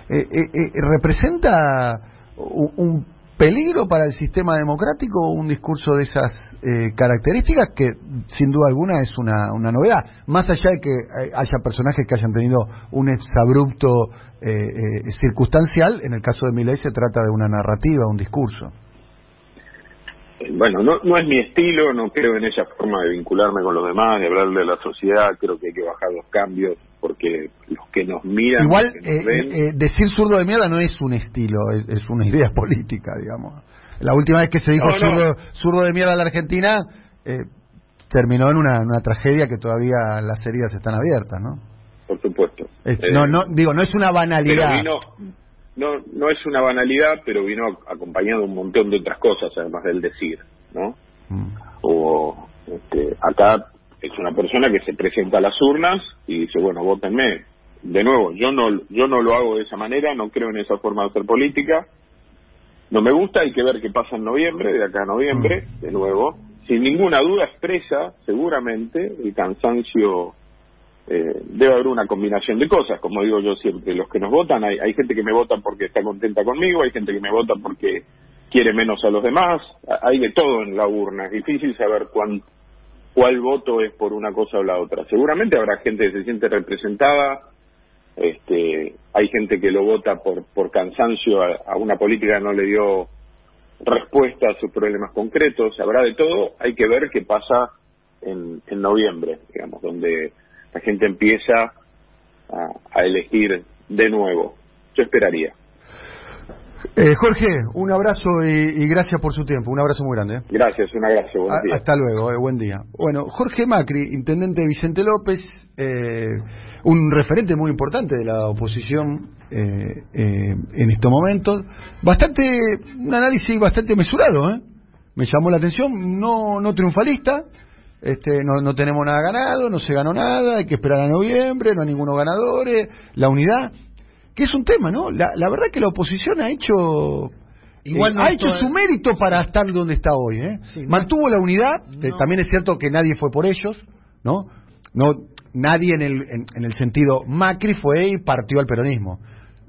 Eh, eh, eh, ¿Representa un, peligro para el sistema democrático un discurso de esas características que sin duda alguna es una, una novedad? Más allá de que haya personajes que hayan tenido un exabrupto circunstancial, en el caso de Milei se trata de una narrativa, un discurso bueno, no, no es mi estilo, no creo en esa forma de vincularme con los demás, de hablar de la sociedad, creo que hay que bajar los cambios porque los que nos miran... Igual, que nos eh, ven- eh, decir zurdo de mierda no es un estilo, es, es una idea política, digamos. La última vez que se dijo No, no. Zurdo, zurdo de mierda en la Argentina, eh, terminó en una, una tragedia que todavía las heridas están abiertas, ¿no? por supuesto. Es- Eh, no, no, digo, no es una pero banalidad. vino, no, no es una banalidad, pero vino acompañado de un montón de otras cosas, además del decir, ¿no? Mm. O este, acá es una persona que se presenta a las urnas y dice, bueno, votenme. De nuevo, yo no, yo no lo hago de esa manera, no creo en esa forma de hacer política. No me gusta, hay que ver qué pasa en noviembre, de acá a noviembre, de nuevo. Sin ninguna duda expresa, seguramente, el cansancio eh, debe haber una combinación de cosas, como digo yo siempre, los que nos votan, hay, hay gente que me vota porque está contenta conmigo, hay gente que me vota porque quiere menos a los demás, hay de todo en la urna, es difícil saber cuán, cuál voto es por una cosa o la otra. Seguramente habrá gente que se siente representada, este, hay gente que lo vota por, por cansancio a, una política no le dio respuesta a sus problemas concretos, habrá de todo, hay que ver qué pasa en, en noviembre, digamos, donde la gente empieza a, a elegir de nuevo. Yo esperaría. Eh, Jorge, un abrazo y, y gracias por su tiempo. Un abrazo muy grande. ¿eh? Gracias, un abrazo, buen A- día. Hasta luego, eh, buen día. Bueno, Jorge Macri, intendente de Vicente López, eh, un referente muy importante de la oposición eh, eh, en estos momentos. Bastante, un análisis bastante mesurado, ¿eh? Me llamó la atención, no, no triunfalista. Este, no, no tenemos nada ganado, no se ganó nada, hay que esperar a noviembre, no hay ninguno ganadores, la unidad, que es un tema, ¿no? La, la verdad que la oposición ha hecho Igual eh, no ha hecho su mérito para estar donde está hoy. ¿eh? Sí, no- Mantuvo la unidad, eh, No. también es cierto que nadie fue por ellos, ¿no? no Nadie en el, en, en el sentido, Macri fue y partió al peronismo,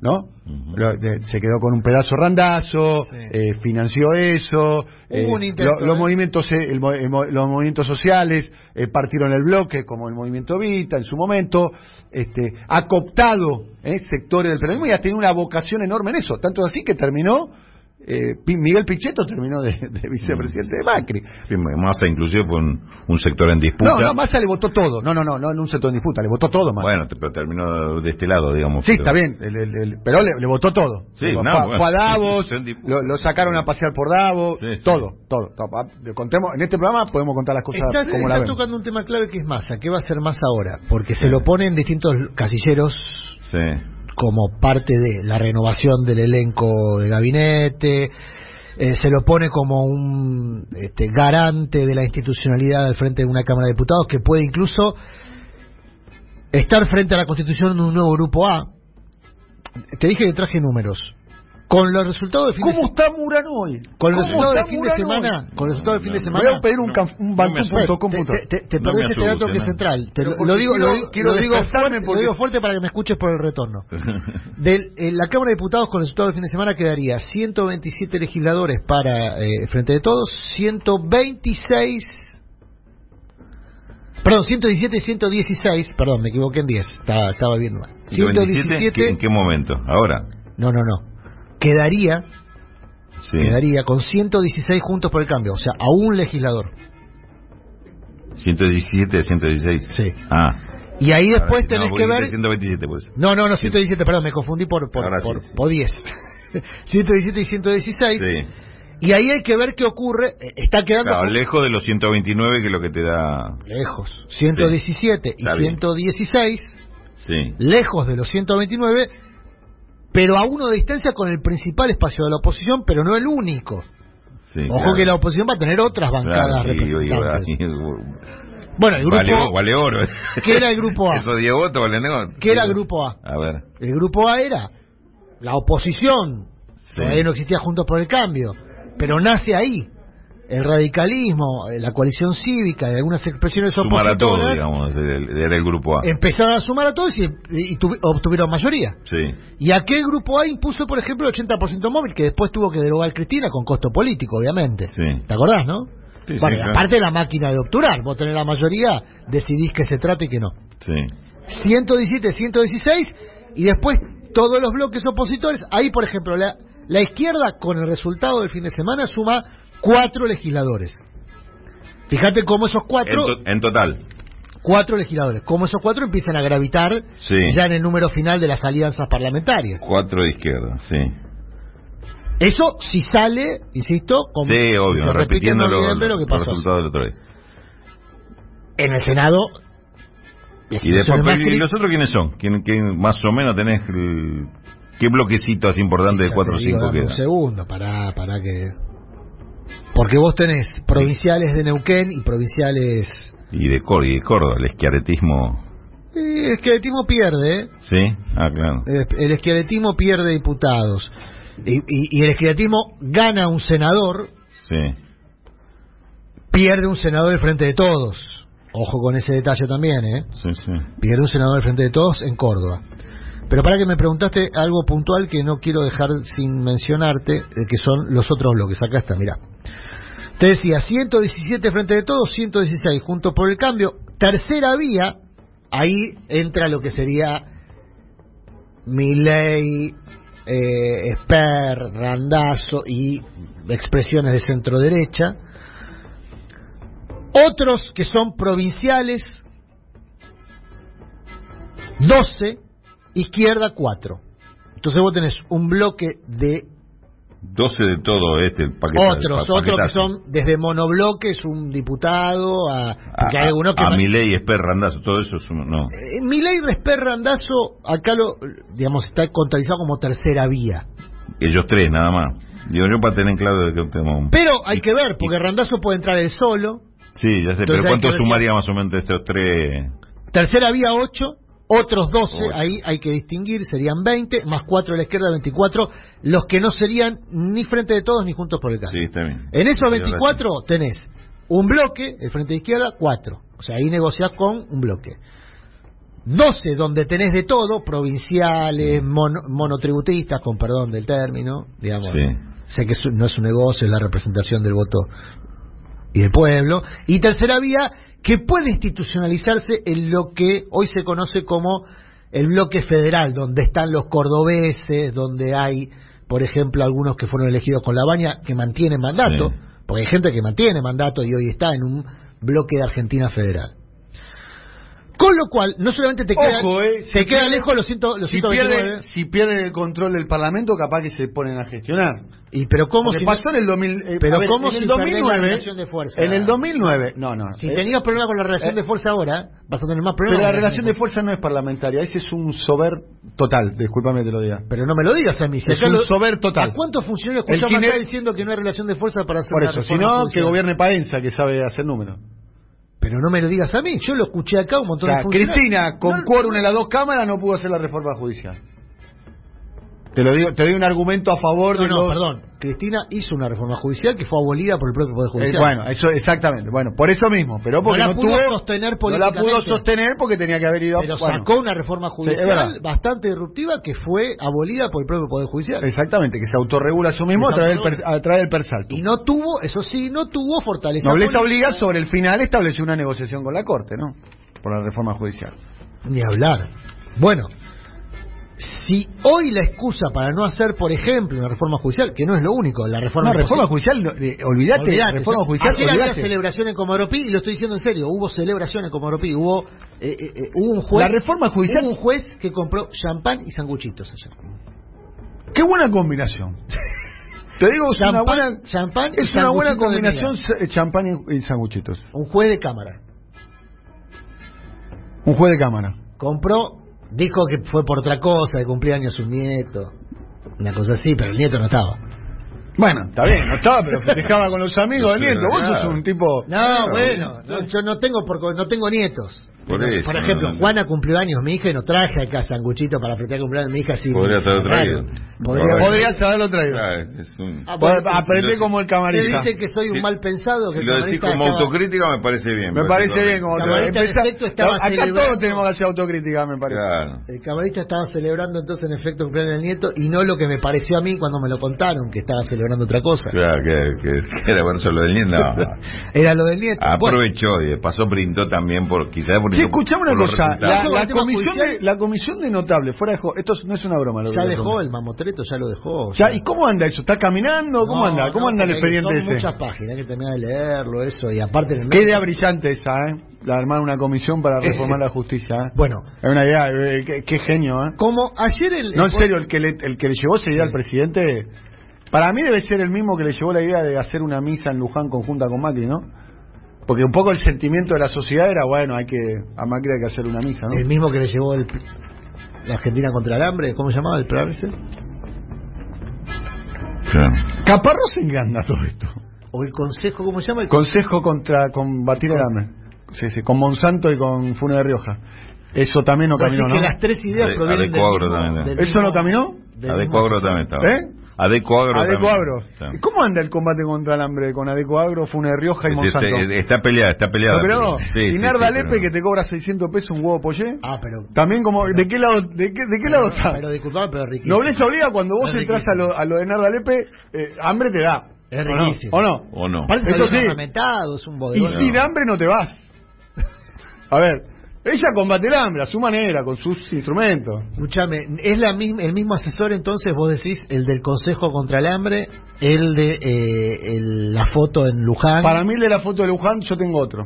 ¿no? Lo- de- se quedó con un pedazo randazo, Sí. eh, financió eso, eh, un intento, lo- los, ¿eh? movimientos, el mo- el mo- los movimientos sociales eh, partieron el bloque, como el movimiento Vita en su momento, este, ha cooptado eh, sectores del peronismo y ha tenido una vocación enorme en eso, tanto así que terminó eh, Pi- Miguel Pichetto terminó de, de vicepresidente de Macri. Sí, Massa inclusive fue un, un sector en disputa. No, no, Massa le votó todo. No, no, no, no en un sector de disputa, le votó todo Massa. Bueno, pero terminó de este lado, digamos. sí, pero- está bien, el- el- el- pero le, le votó todo. Sí, fue, no, fue bueno. a Davos, lo, lo sacaron a pasear por Davos, Sí, sí. todo, todo. todo. Ah, Contemos, en este programa podemos contar las cosas Está, como la está vemos. tocando un tema clave que es masa. ¿Qué va a hacer más ahora? Porque se lo pone en distintos casilleros Sí. Como parte de la renovación del elenco de gabinete, eh, se lo pone como un este, garante de la institucionalidad al frente de una Cámara de Diputados que puede incluso estar frente a la constitución de un nuevo grupo A. Te dije que traje números. Con los resultados del fin de ¿Cómo semana. está Murano hoy? Con el ¿Cómo resultado del está fin de Murano semana, hoy? con el resultado del fin de No, semana, Voy a pedir un, No, un no me bancú.com. te, te- te- te No perdés este dato que es ¿no? central. Te lo, lo digo, quiero- lo, digo- quiero lo digo fuerte, porque- lo digo fuerte para que me escuches por el retorno. Del, eh, la Cámara de Diputados con el resultado del fin de semana quedaría 127 legisladores para eh, Frente de Todos, 126... Perdón, 117 y 116, perdón, me equivoqué en 10, estaba, estaba viendo mal. 127, ¿qué- ¿En qué momento? ¿Ahora? no, no, no. Quedaría, Sí. quedaría con 116 juntos por el cambio, o sea, a un legislador. 117, 116. Sí. Ah. Y ahí después tenés no, que ver... dijiste 127, pues. No, no, no, 117, perdón, me confundí por, por, sí, por, sí. por 10. 117 y 116. Sí. Y ahí hay que ver qué ocurre. Eh, Está quedando Claro, lejos de los 129, que es lo que te da. lejos. 117 Está y bien. 116, Sí. lejos de los 129, pero a uno de distancia con el principal espacio de la oposición, pero no el único. sí Ojo claro. que la oposición va a tener otras bancadas Claro, y- bueno, el grupo vale, vale oro. ¿Qué era el grupo A? Esos 10 votos valen oro. ¿Qué era el grupo A? A ver. El grupo A era la oposición, Sí. todavía no existía Juntos por el Cambio, pero nace ahí el radicalismo, la coalición cívica y algunas expresiones Sumar a todo, opositoras digamos, era el grupo A. empezaron a sumar a todos y, y tuvi- obtuvieron mayoría. Sí. Y aquel grupo A impuso, por ejemplo, el 80% móvil, que después tuvo que derogar Cristina con costo político, obviamente. Sí. ¿Te acordás, no? Sí, bueno, aparte de la máquina de obturar, vos tenés la mayoría, decidís que se trata y que no. Sí. 117, 116 y después todos los bloques opositores. Ahí, por ejemplo, la, la izquierda con el resultado del fin de semana suma cuatro legisladores. Fíjate cómo esos En, cuatro, to- en total. Cuatro legisladores. Como esos cuatro empiezan a gravitar Sí. ya en el número final de las alianzas parlamentarias. Cuatro de izquierda, sí. Eso si sale, insisto, como Sí, si obvio, se repite repitiendo en lo- que pasó. resultados del otro día. En el Senado. Y después, ¿y los otros quiénes son? ¿Quién, quién más o menos tenés el- qué bloquecito así importante de 4 o te digo, 5 dame queda? Un segundo, para, para que. Porque vos tenés provinciales de Neuquén y provinciales. Y de, Cor- y de Córdoba, el esquiaretismo. Eh, esquiaretismo pierde, ¿eh? ¿Sí? Ah, claro. El, el esquiaretismo pierde diputados. Y, y- y el esquiaretismo gana un senador, Sí. pierde un senador del frente de todos. Ojo con ese detalle también, ¿eh? Sí, sí. Pierde un senador del frente de todos en Córdoba. Pero para que me preguntaste algo puntual que no quiero dejar sin mencionarte, eh, que son los otros bloques. Acá está, mirá. Te decía, 117 frente de todos, 116 juntos por el cambio. Tercera vía, ahí entra lo que sería Milei, eh, Esper, Randazo y expresiones de centro derecha. Otros que son provinciales, 12, izquierda 4. Entonces vos tenés un bloque de 12 de todo este paquete. otros, pa- otros que son desde monobloques, un diputado, a, hay a, algunos que... a man- Milei, Esper, Randazo, todo eso es un- no. Eh, Milei Resper Randazo, acá lo, digamos, está contabilizado como tercera vía. Ellos tres, nada más. Digo yo para tener claro de que tenemos... Pero hay que ver, porque Randazo puede entrar él solo. Sí, ya sé, Entonces pero hay ¿cuánto sumaría más o menos de estos tres? Tercera vía 8, otros 12, Ocho. ahí hay que distinguir, serían 20, más 4 de la izquierda, 24, los que no serían ni frente de todos ni juntos por el cambio. Sí, está bien. En esos Tienes 24 tenés un bloque, el frente de izquierda, 4. O sea, ahí negociás con un bloque. 12 donde tenés de todo, provinciales, mono- monotributistas, con perdón del término, digamos. Sí. Sé que no es un negocio, es la representación del voto y del pueblo. Y tercera vía, que puede institucionalizarse en lo que hoy se conoce como el bloque federal, donde están los cordobeses, donde hay, por ejemplo, algunos que fueron elegidos con la baña que mantienen mandato, Sí. porque hay gente que mantiene mandato y hoy está en un bloque de Argentina federal. Con lo cual, no solamente te queda, Ojo, eh, te si queda pierde- lejos los, ciento, los Si 129. pierden, si pierden el control del Parlamento, capaz que se ponen a gestionar. Y pero cómo Porque si pasó en el 2000, eh, Pero a ver, ¿cómo en si el perdés la 2009, relación de fuerza? En el 2009, no, no. Si eh, tenías problemas con la relación eh, de fuerza ahora, vas a tener más pero problemas. la relación de fuerza no es parlamentaria, ese es un sober total, discúlpame que te lo diga. Pero no me lo digas a mí. si Es un lo- sober total. ¿A cuántos funcionarios escuchamos acá diciendo que no hay relación de fuerza para hacer Por eso, si reforma no, que gobierne Paenza, que sabe hacer números. Pero no me lo digas a mí. Yo lo escuché acá un O montón sea, de funcionarios. Cristina, con No, quórum en las dos cámaras, no pudo hacer la reforma judicial. Te lo digo, te doy un argumento a favor No, de no, los... perdón. Cristina hizo una reforma judicial que fue abolida por el propio Poder Eh, Judicial. bueno, eso exactamente. Bueno, por eso mismo, pero porque No no, la pudo sostener no la pudo sostener porque tenía que haber ido. pero bueno, sacó una reforma judicial bastante disruptiva que fue abolida por el propio Poder Judicial. Exactamente, que se autorregula a sí mismo a través, del a través del persalto. Y no tuvo, eso sí, no tuvo fortaleza. Nobleza obliga sobre el final estableció una negociación con la Corte, ¿no? Por la reforma judicial. Ni hablar. Bueno, si hoy la excusa para no hacer, por ejemplo, una reforma judicial, que no es lo único, la reforma No, reforma judicial, no, eh, olvídate, Olvidate, reforma judicial, ayer había olvídate. celebración en Comaropí y lo estoy diciendo en serio, hubo celebración en Comaropí, hubo, eh, eh, eh, hubo un juez, La reforma judicial- hubo un juez que compró champán y sanguchitos ayer. Qué buena combinación. Te digo, es una Champán- buena, champán es una buena combinación eh, champán y, y sanguchitos. Un juez de cámara Un juez de cámara. compró, dijo que fue por otra cosa, de cumpleaños su nieto, una cosa así, pero el nieto no estaba. Bueno, está bien, no estaba, pero festejaba con los amigos del nieto. Vos sos un tipo... No, bueno, no, yo no tengo por, no tengo nietos. Por Pero, eso, por ejemplo, no, no. Juana cumplió años mi hija y no traje acá sanguchito para festejar el cumpleaños de mi hija. Sí, Podría haberlo traído. Podría haber- Podrías haberlo traído. Un- Ah, bueno, si lo- como el ¿Te camarista. dicen que soy un Sí. mal pensado? Que Si lo decís como estaba- autocrítica me parece bien. Me parece bien como Camarista, en efecto, estaba Acá celebrando- todos tenemos que hacer autocrítica, me parece. Claro. El camarista estaba celebrando entonces en efecto el cumpleaños del nieto y no lo que me pareció a mí cuando me lo contaron, que estaba celebrando otra cosa. Claro, que, que, que era bueno solo del nieto. No. Era lo del nieto. Aprovechó y de paso brindó también por quizás por Sí, escuchame una cosa. La, comisión judicial- de, la comisión de notable, fuera de juego, esto no es una broma. Lo ya dejó el mamotreto, ya lo dejó. Ya, ¿Y cómo anda eso? ¿Está caminando? ¿Cómo No, anda? ¿Cómo no, anda el expediente Son ese? muchas páginas, que terminar de leerlo, eso, y aparte en el Qué idea brillante esa, ¿eh? la armar una comisión para reformar la justicia. ¿eh? Bueno, Es una idea, eh, qué, qué genio, ¿eh? como ayer el... No, en serio, el que le, el que le llevó esa idea al presidente, para mí debe ser el mismo que le llevó la idea de hacer una misa en Luján conjunta con Macri, ¿no? Porque un poco el sentimiento de la sociedad era, bueno, hay que a Macri hay que hacer una misa, ¿no? El mismo que le llevó el, la Argentina contra el hambre, ¿cómo se llamaba el programa ese? Claro. Caparrós en qué anda todo esto. O el consejo, ¿cómo se llama? El Consejo contra combatir el hambre. Sí, sí, con Monsanto y con Fune de Rioja. Eso también no Así caminó, que ¿no? las tres ideas provienen del Adecuagro mismo, también. del ¿Eso mismo- no caminó? del Adeco mismo Agro asesor. también estaba. ¿Eh? Adeco Agro Adeco también. Agro. Sí. ¿Y ¿Cómo anda el combate contra el hambre con Adeco Agro, Fune Rioja y Sí, Monsanto? este- está peleada, está peleada. ¿No, pero no? Sí, y sí, Narda sí, Lepe pero- que te cobra 600 pesos un huevo pollé. Ah, pero... También como, ¿de qué lado, de qué, de qué lado está? Pero disculpame, pero riquísimo. Nobleza obliga cuando vos entras a lo, a lo de Narda Lepe, eh, hambre te da. Es ¿O no? riquísimo. ¿O no? ¿O no? Eso sí. es un Y bodegón. sin hambre no te vas. A ver, ella combate el hambre a su manera, con sus instrumentos. Escúchame, ¿es la misma, el mismo asesor entonces, vos decís, el del Consejo contra el Hambre, el de eh, el- la foto en Luján? Para mí, el de la foto de Luján, yo tengo otro.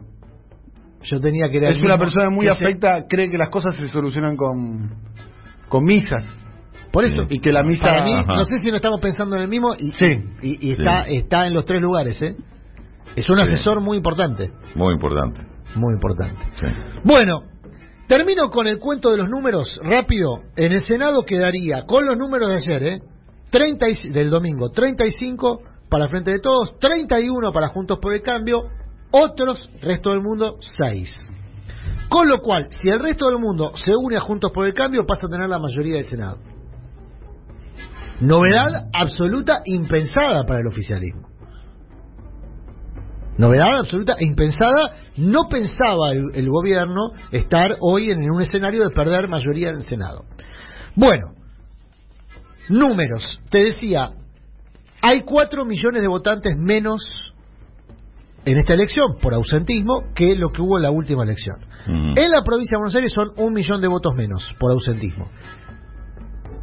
Yo tenía que era Es una persona muy que se- afecta, cree que las cosas se solucionan con, con misas. Por eso, Y que la misa. para mí, Ajá. no sé si no estamos pensando en el mismo y, Sí. y, y está, está en los tres lugares, ¿eh? Es un Sí. asesor muy importante, Muy importante. Muy importante. Sí. Bueno, termino con el cuento de los números rápido. En el Senado quedaría, con los números de ayer, ¿eh? 30 y- del domingo, 35 para Frente de Todos, 31 para Juntos por el Cambio, otros, resto del mundo, 6. Con lo cual, si el resto del mundo se une a Juntos por el Cambio, pasa a tener la mayoría del Senado. Novedad absoluta impensada para el oficialismo. Novedad absoluta e impensada. No pensaba el, el gobierno estar hoy en, un escenario de perder mayoría en el Senado. Bueno, números. Te decía, hay 4 millones de votantes menos en esta elección por ausentismo que lo que hubo en la última elección. Ujú. En la provincia de Buenos Aires son un millón de votos menos por ausentismo.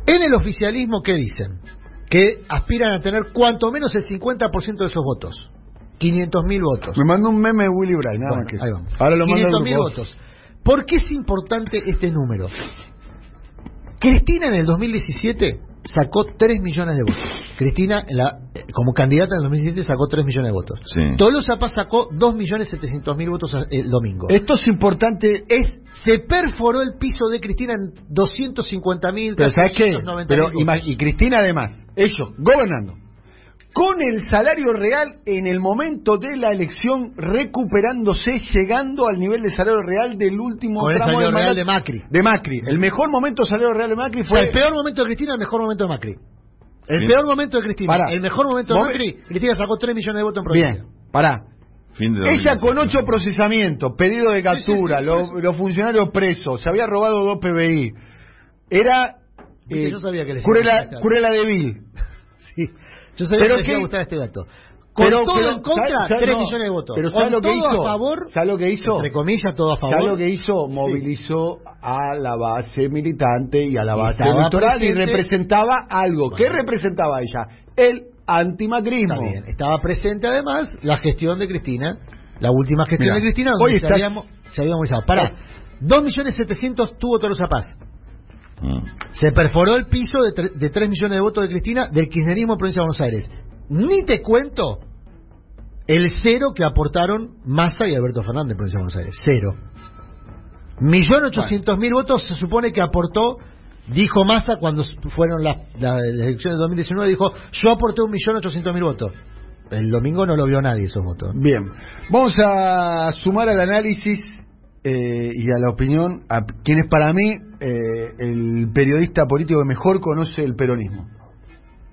En el oficialismo, ¿qué dicen? Que aspiran a tener cuanto menos el 50% de esos votos. 500.000 votos. Me mandó un meme de Willy Bray, nada Bueno, más que eso. ahí vamos. Ahora lo mando al 500.000 grupo. votos. ¿Por qué es importante este número? Cristina en el 2017 sacó 3 millones de votos. Cristina, en la- eh, como candidata en el 2017, sacó 3 millones de votos. Sí. Tolosa Paz sacó 2.700.000 votos a- el domingo. Esto es importante. Es, se perforó el piso de Cristina en 250.000, Pero ¿sabes qué? 290.000 Pero, votos. y Cristina además, ellos gobernando, con el salario real en el momento de la elección recuperándose, llegando al nivel de salario real del último Con el tramo salario del real de Macri. De Macri. El mejor momento de salario real de Macri O fue... sea, el peor momento de Cristina, el mejor momento de Macri. El Sí. peor momento de Cristina, Pará. el mejor momento de Macri, Cristina sacó 3 millones de votos en provincia. Bien, pará. Fin de Ella 2017. con ocho procesamientos, pedido de captura, sí, sí, los, los funcionarios presos, se había robado dos PBI. Era eh, yo sabía que les iba a Cruella, gustar dato. Cruella de Vil. Sí. Yo sabía Pero que les iba a qué- gustar este dato. Con Pero- todo pero, en contra, ¿sabes- sabes- 3 no, millones de votos. Pero ¿sabes lo que todo hizo? a favor, ¿Sabes lo que hizo? entre comillas, todo a favor. ¿Sabes lo que hizo? Sí. Movilizó a la base militante y a la base electoral y representaba algo. ¿Qué representaba ella? El antimacrismo. Está bien. Estaba presente además la gestión de Cristina, la última gestión Mirá, de Cristina, hoy donde se, está- había, se había movilizado. Pará, 2.700.000 tuvo Tolosa Paz. Mm. Se perforó el piso de, tre- de 3 millones de votos de Cristina del kirchnerismo en Provincia de Buenos Aires. Ni te cuento el cero que aportaron Massa y Alberto Fernández en Provincia de Buenos Aires. Cero. Millón ochocientos mil votos se supone que aportó, dijo Massa cuando fueron las, la- las elecciones de 2019, dijo, yo aporté un millón ochocientos mil votos. El domingo no lo vio nadie esos votos. Bien, vamos a sumar al análisis eh, y a la opinión a quien es para mí eh, el periodista político que mejor conoce el peronismo.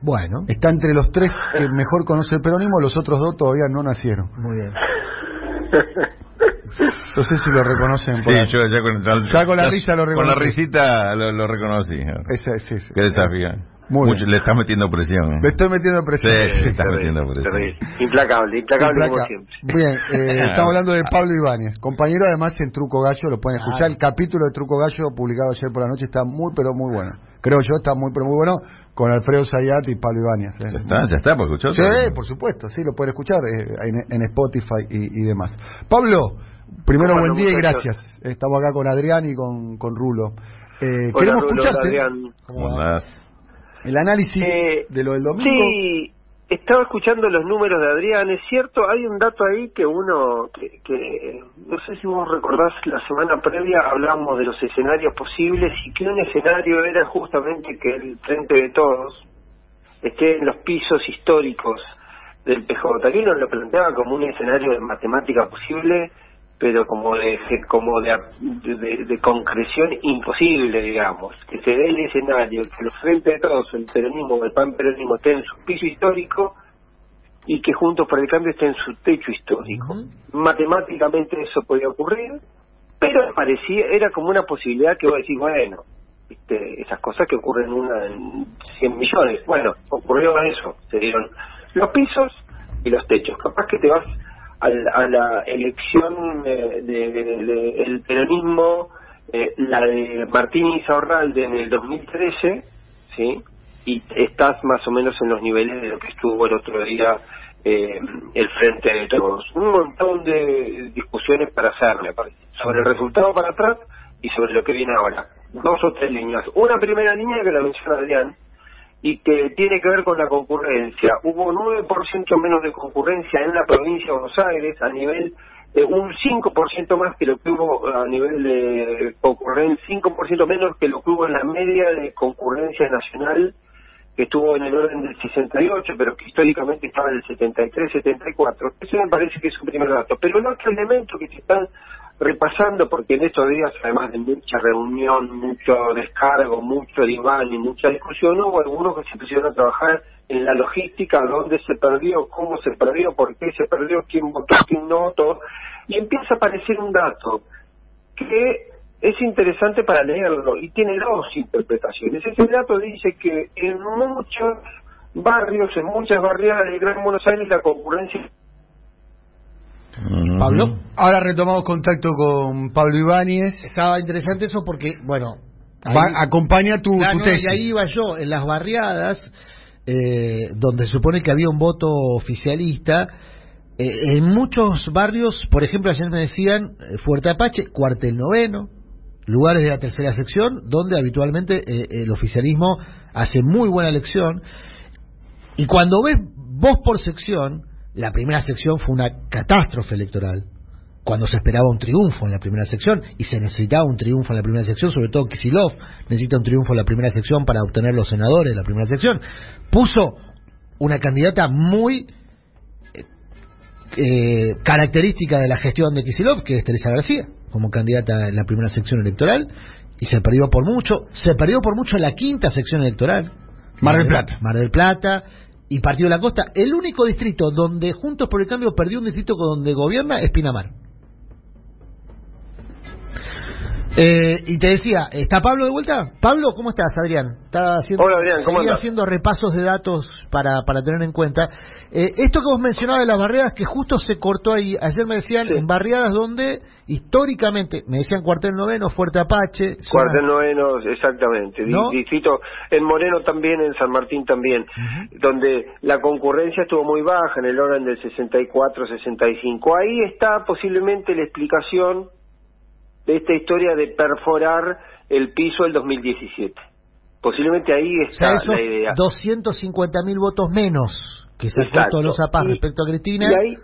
Bueno, Está entre los tres que mejor conoce el peronismo, los otros dos todavía no nacieron. muy bien. No sé si lo reconocen Sí, yo ya con, Ya con la risa lo Con la reconocí. risita lo, lo reconocí. Ese, ese, ese. Qué desafío. Muy Mucho- bien. le estás metiendo presión. ¿eh? Le estoy metiendo presión. Sí, le estás Terrible, metiendo presión. terrible. Implacable, implacable como Placa. siempre. Bien, eh, estamos hablando de Pablo Ibáñez, compañero además en Truco Gallo, lo pueden escuchar. Claro. El capítulo de Truco Gallo publicado ayer por la noche está muy, pero muy bueno. Creo yo, está muy, pero muy bueno, con Alfredo Zayat y Pablo Ibáñez. ¿eh? Ya está, ya está, por escuchar. Sí, por supuesto, sí, lo pueden escuchar eh, en, en Spotify y, y demás. Pablo, primero Bueno, buen día y gracias. Estamos acá con Adrián y con, con Rulo. Eh, Hola, queremos Rulo, escucharte Adrián. ¿Cómo andás? El análisis Eh, de lo del domingo. Sí, estaba escuchando los números de Adrián, es cierto, hay un dato ahí que uno, que, que no sé si vos recordás, la semana previa hablábamos de los escenarios posibles y que un escenario era justamente que el Frente de Todos esté en los pisos históricos del PJ. Que uno lo planteaba como un escenario de matemática posible, pero como de como de, de, de concreción imposible, digamos. Que se dé el escenario, que los Frente de Todos, el peronismo, el pan peronismo, esté en su piso histórico y que Juntos por el Cambio esté en su techo histórico. Matemáticamente eso podía ocurrir, pero parecía, era como una posibilidad que vos decís, bueno, ¿viste? esas cosas que ocurren una en 100 millones. Bueno, ocurrió eso, se dieron los pisos y los techos. Capaz que te vas al- a, la elección eh, de, de- de- peronismo, eh, la de Martín Insaurralde en el 2013, ¿sí? Y estás más o menos en los niveles de lo que estuvo el otro día eh, el Frente de Todos. Un montón de discusiones para hacer, me parece, sobre el resultado para atrás y sobre lo que viene ahora. Dos o tres líneas. Una primera línea que la menciona Adrián, y que tiene que ver con la concurrencia. Hubo 9% menos de concurrencia en la provincia de Buenos Aires a nivel de un 5% más que lo que hubo a nivel de concurrencia, 5% menos que lo que hubo en la media de concurrencia nacional que estuvo en el orden del 68, pero que históricamente estaba en el 73, 74. Eso me parece que es un primer dato. Pero el otro elemento que se están repasando, porque en estos días, además de mucha reunión, mucho descargo, mucho diván y mucha discusión, hubo algunos que se pusieron a trabajar en la logística, dónde se perdió, cómo se perdió, por qué se perdió, quién votó, quién no votó, y empieza a aparecer un dato que es interesante para leerlo y tiene dos interpretaciones. Ese dato dice que en muchos barrios, en muchas barriadas del Gran Buenos Aires, la concurrencia. Pablo. Ahora retomamos contacto con Pablo Ibáñez. Estaba interesante eso porque, bueno, ahí- Va- acompaña tu, Claro, tu no, tesis. y ahí iba yo, en las barriadas, eh, donde se supone que había un voto oficialista, eh, en muchos barrios, por ejemplo, ayer me decían, eh, Fuerte Apache, cuartel noveno, lugares de la tercera sección, donde habitualmente eh, el oficialismo hace muy buena elección, y cuando ves vos por sección, la primera sección fue una catástrofe electoral. Cuando se esperaba un triunfo en la primera sección y se necesitaba un triunfo en la primera sección, sobre todo Kisilov necesita un triunfo en la primera sección para obtener los senadores de la primera sección, puso una candidata muy eh, eh, característica de la gestión de Kisilov, que es Teresa García, como candidata en la primera sección electoral, y se perdió por mucho, se perdió por mucho en la quinta sección electoral. Mar del Plata. Mar del Plata y Partido de la Costa. El único distrito donde Juntos por el Cambio perdió un distrito donde gobierna es Pinamar. Eh, y te decía, ¿está Pablo de vuelta? Pablo, ¿cómo estás, Adrián? Está haciendo, Hola, Adrián, ¿cómo andás? haciendo repasos de datos para, para tener en cuenta. Eh, esto que vos mencionabas de las barriadas, que justo se cortó ahí, ayer me decían, Sí. en barriadas donde históricamente, me decían Cuartel Noveno, Fuerte Apache, zona- Cuartel noveno, exactamente. Distrito en Moreno también, en San Martín también, donde la concurrencia estuvo muy baja, en el orden del 64-65. Ahí está posiblemente la explicación de esta historia de perforar el piso del 2017. Posiblemente ahí O sea, está la idea. 250 mil votos menos que sacó Exacto. Tolosa Paz Y- respecto a Cristina. Y ahí,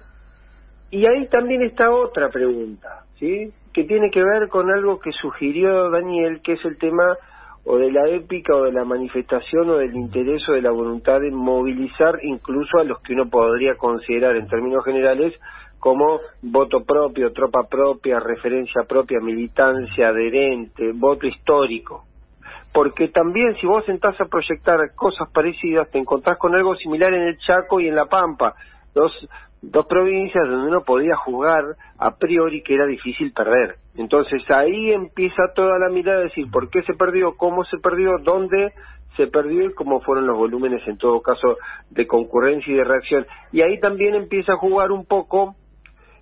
y ahí también está otra pregunta, ¿sí? Que tiene que ver con algo que sugirió Daniel, que es el tema o de la épica o de la manifestación o del interés o de la voluntad de movilizar incluso a los que uno podría considerar en términos generales como voto propio, tropa propia, referencia propia, militancia adherente, voto histórico porque también si vos sentás a proyectar cosas parecidas, te encontrás con algo similar en el Chaco y en La Pampa, dos, dos provincias donde uno podía jugar a priori que era difícil perder. Entonces ahí empieza toda la mirada a decir por qué se perdió, cómo se perdió, dónde se perdió y cómo fueron los volúmenes en todo caso de concurrencia y de reacción. Y ahí también empieza a jugar un poco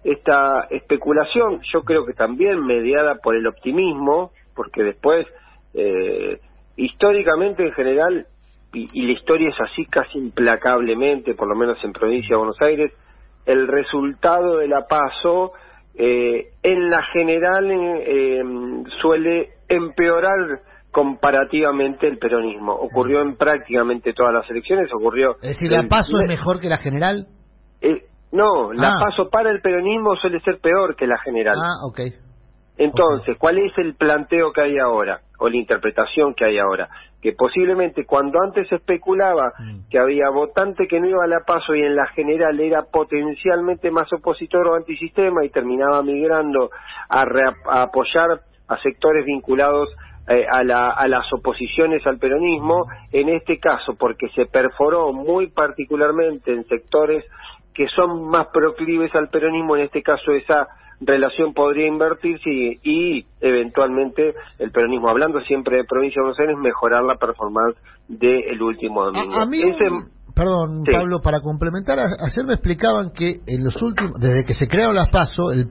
esta especulación, yo creo que también mediada por el optimismo, porque después, eh, históricamente en general, y, y, la historia es así casi implacablemente, por lo menos en provincia de Buenos Aires, el resultado de la PASO eh, en la general eh, suele empeorar comparativamente el peronismo. Ocurrió en prácticamente todas las elecciones, ocurrió... Es decir, ¿la PASO es mejor que la general? Eh, no, la Ah. PASO para el peronismo suele ser peor que la general. Ah, ok. Entonces, ¿cuál es el planteo que hay ahora? O la interpretación que hay ahora? Que posiblemente cuando antes se especulaba Mm. que había votante que no iba a la paso y en la general era potencialmente más opositor o antisistema y terminaba migrando a, a apoyar a sectores vinculados eh, a, la- a las oposiciones al peronismo, en este caso porque se perforó muy particularmente en sectores que son más proclives al peronismo, en este caso esa relación podría invertirse y, y eventualmente el peronismo, hablando siempre de provincia de Buenos Aires, mejorar la performance del último domingo. A, a mí, Ese- un- perdón, Sí. Pablo, para complementar, ayer me explicaban que en los últimos, desde que se crearon las PASO, el-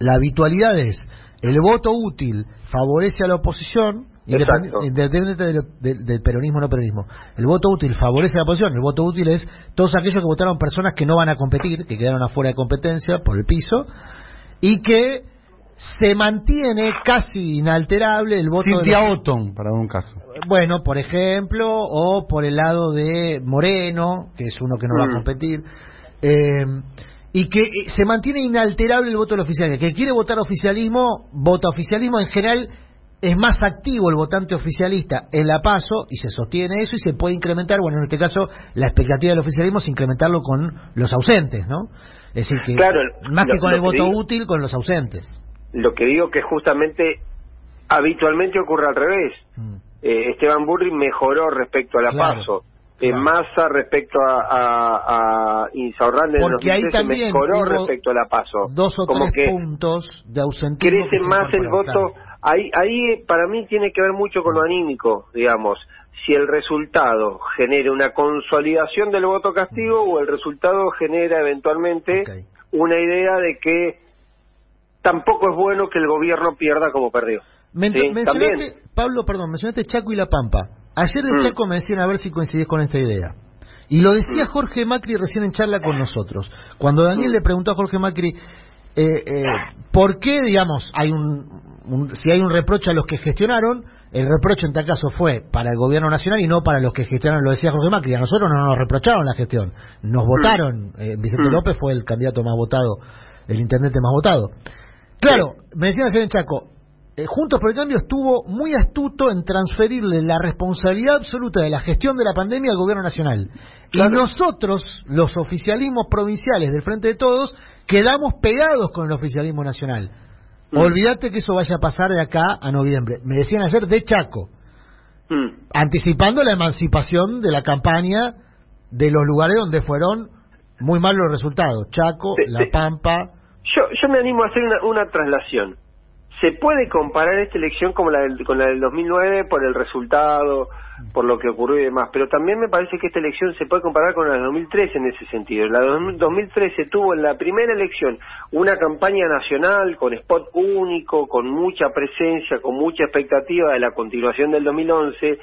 la habitualidad es el voto útil favorece a la oposición. Independiente del, del- del peronismo o no peronismo. El voto útil favorece la oposición, el voto útil es todos aquellos que votaron personas que no van a competir, que quedaron afuera de competencia por el piso, y que se mantiene casi inalterable el voto de Cintia los- Otton, para un caso. bueno, por ejemplo, o por el lado de Moreno, que es uno que no va a Mm. competir, eh, y que eh, se mantiene inalterable el voto del oficialismo. Que quiere votar oficialismo, vota oficialismo. En general es más activo el votante oficialista en la PASO y se sostiene eso y se puede incrementar, bueno, en este caso la expectativa del oficialismo es incrementarlo con los ausentes, ¿no? Es decir, que Claro, más lo- que con el que voto digo- útil, con los ausentes. Lo que digo que justamente habitualmente ocurre al revés. Mm. Eh, Esteban Burri mejoró respecto a la Claro, PASO. Eh, claro. Massa respecto a, a, a Insaurralde en Porque ahí 2013 también mejoró respecto a la PASO. dos o Como tres que puntos de ausentismo. crece más el voto. Ahí, ahí para mí tiene que ver mucho con lo anímico, digamos. Si el resultado genera una consolidación del voto castigo o el resultado genera eventualmente una idea de que tampoco es bueno que el gobierno pierda como perdió. Men- Sí, mencionaste. Pablo, perdón, mencionaste Chaco y La Pampa. Ayer de Mm. Chaco me decían a ver si coincidís con esta idea. Y lo decía Mm. Jorge Macri recién en charla con nosotros. Cuando Daniel Mm. le preguntó a Jorge Macri, eh, eh, ¿por qué, digamos, hay un, un- si hay un reproche a los que gestionaron? El reproche en tal caso fue para el gobierno nacional y no para los que gestionaron, lo decía Jorge Macri. A nosotros no nos reprocharon la gestión, nos votaron. Eh, Vicente Mm. López fue el candidato más votado, el intendente más votado. Claro, me decían ayer en Chaco, eh, Juntos por el Cambio estuvo muy astuto en transferirle la responsabilidad absoluta de la gestión de la pandemia al gobierno nacional. Claro. Y nosotros, los oficialismos provinciales del Frente de Todos, quedamos pegados con el oficialismo nacional. Mm. Olvídate que eso vaya a pasar de acá a noviembre. Me decían ayer de Chaco, Mm. anticipando la emancipación de la campaña de los lugares donde fueron muy malos los resultados. Chaco, Sí, La sí. Pampa. Yo, yo me animo a hacer una, una traslación. ¿Se puede comparar esta elección como la del, con la del 2009 por el resultado, por lo que ocurrió y demás? Pero también me parece que esta elección se puede comparar con la del 2013 en ese sentido. La del 2013 tuvo en la primera elección una campaña nacional con spot único, con mucha presencia, con mucha expectativa de la continuación del 2011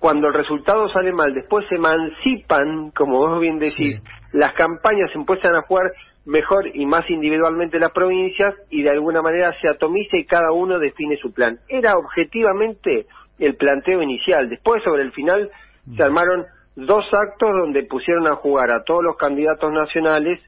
cuando el resultado sale mal, después se emancipan, como vos bien decís, las campañas empiezan a jugar mejor y más individualmente las provincias y de alguna manera se atomiza y cada uno define su plan. Era objetivamente el planteo inicial. Después, sobre el final, se armaron dos actos donde pusieron a jugar a todos los candidatos nacionales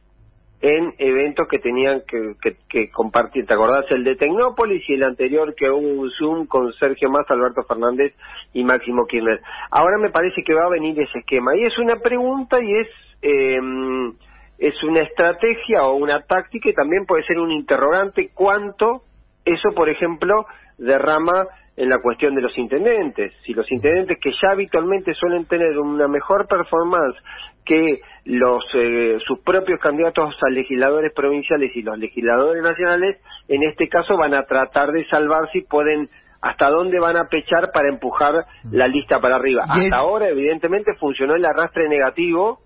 en eventos que tenían que, que, que compartir. ¿Te acordás el de Tecnópolis y el anterior que hubo un Zoom con Sergio Massa, Alberto Fernández y Máximo Kirchner? Ahora me parece que va a venir ese esquema. Y es una pregunta y es... Eh, es una estrategia o una táctica y también puede ser un interrogante cuánto eso, por ejemplo, derrama en la cuestión de los intendentes. Si los intendentes que ya habitualmente suelen tener una mejor performance que los eh, sus propios candidatos a legisladores provinciales y los legisladores nacionales, en este caso van a tratar de salvar si pueden hasta dónde van a pechar para empujar la lista para arriba. Y Hasta ahora, evidentemente, funcionó el arrastre negativo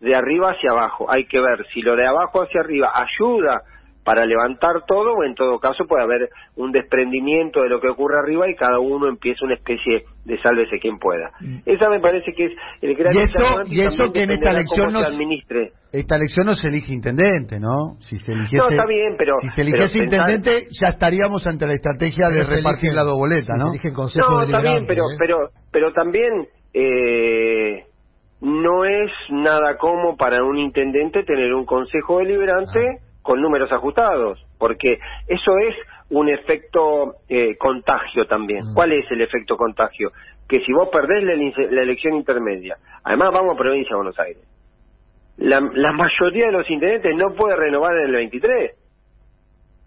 de arriba hacia abajo. Hay que ver si lo de abajo hacia arriba ayuda para levantar todo o en todo caso puede haber un desprendimiento de lo que ocurre arriba y cada uno empieza una especie de sálvese quien pueda. Esa me parece que es el gran Mm. Y eso- interrogante y eso también que en esta elección cómo se no- administre. Esta elección no se elige intendente, ¿no? Si se eligiese, No, está bien, pero- si se eligiese pero pensar- intendente, ya estaríamos ante la estrategia de Pero repartir eligen- la sí, ¿no? Se eligen consejos No, está bien, pero, ¿eh? pero, pero también eh, no es nada como para un intendente tener un consejo deliberante Ah. con números ajustados, porque eso es un efecto eh, contagio también. Mm. ¿Cuál es el efecto contagio? Que si vos perdés la, la elección intermedia, además vamos a provincia de Buenos Aires, la, la mayoría de los intendentes no puede renovar en el 23.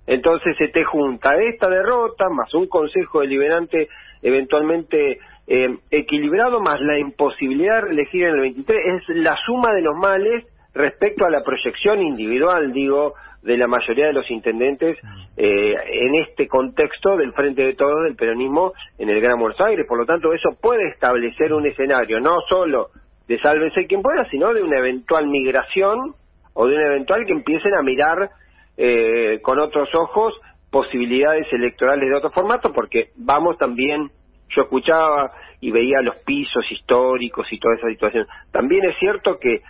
Entonces se te junta esta derrota más un consejo deliberante eventualmente eh, equilibrado más la imposibilidad de elegir en el 23 es la suma de los males respecto a la proyección individual, digo, de la mayoría de los intendentes eh, en este contexto del frente de todos del peronismo en el Gran Buenos Aires. Por lo tanto, eso puede establecer un escenario no solo de sálvese quien pueda, sino de una eventual migración o de un eventual que empiecen a mirar eh, con otros ojos posibilidades electorales de otro formato, porque vamos también, yo escuchaba y veía los pisos históricos y toda esa situación. También es cierto que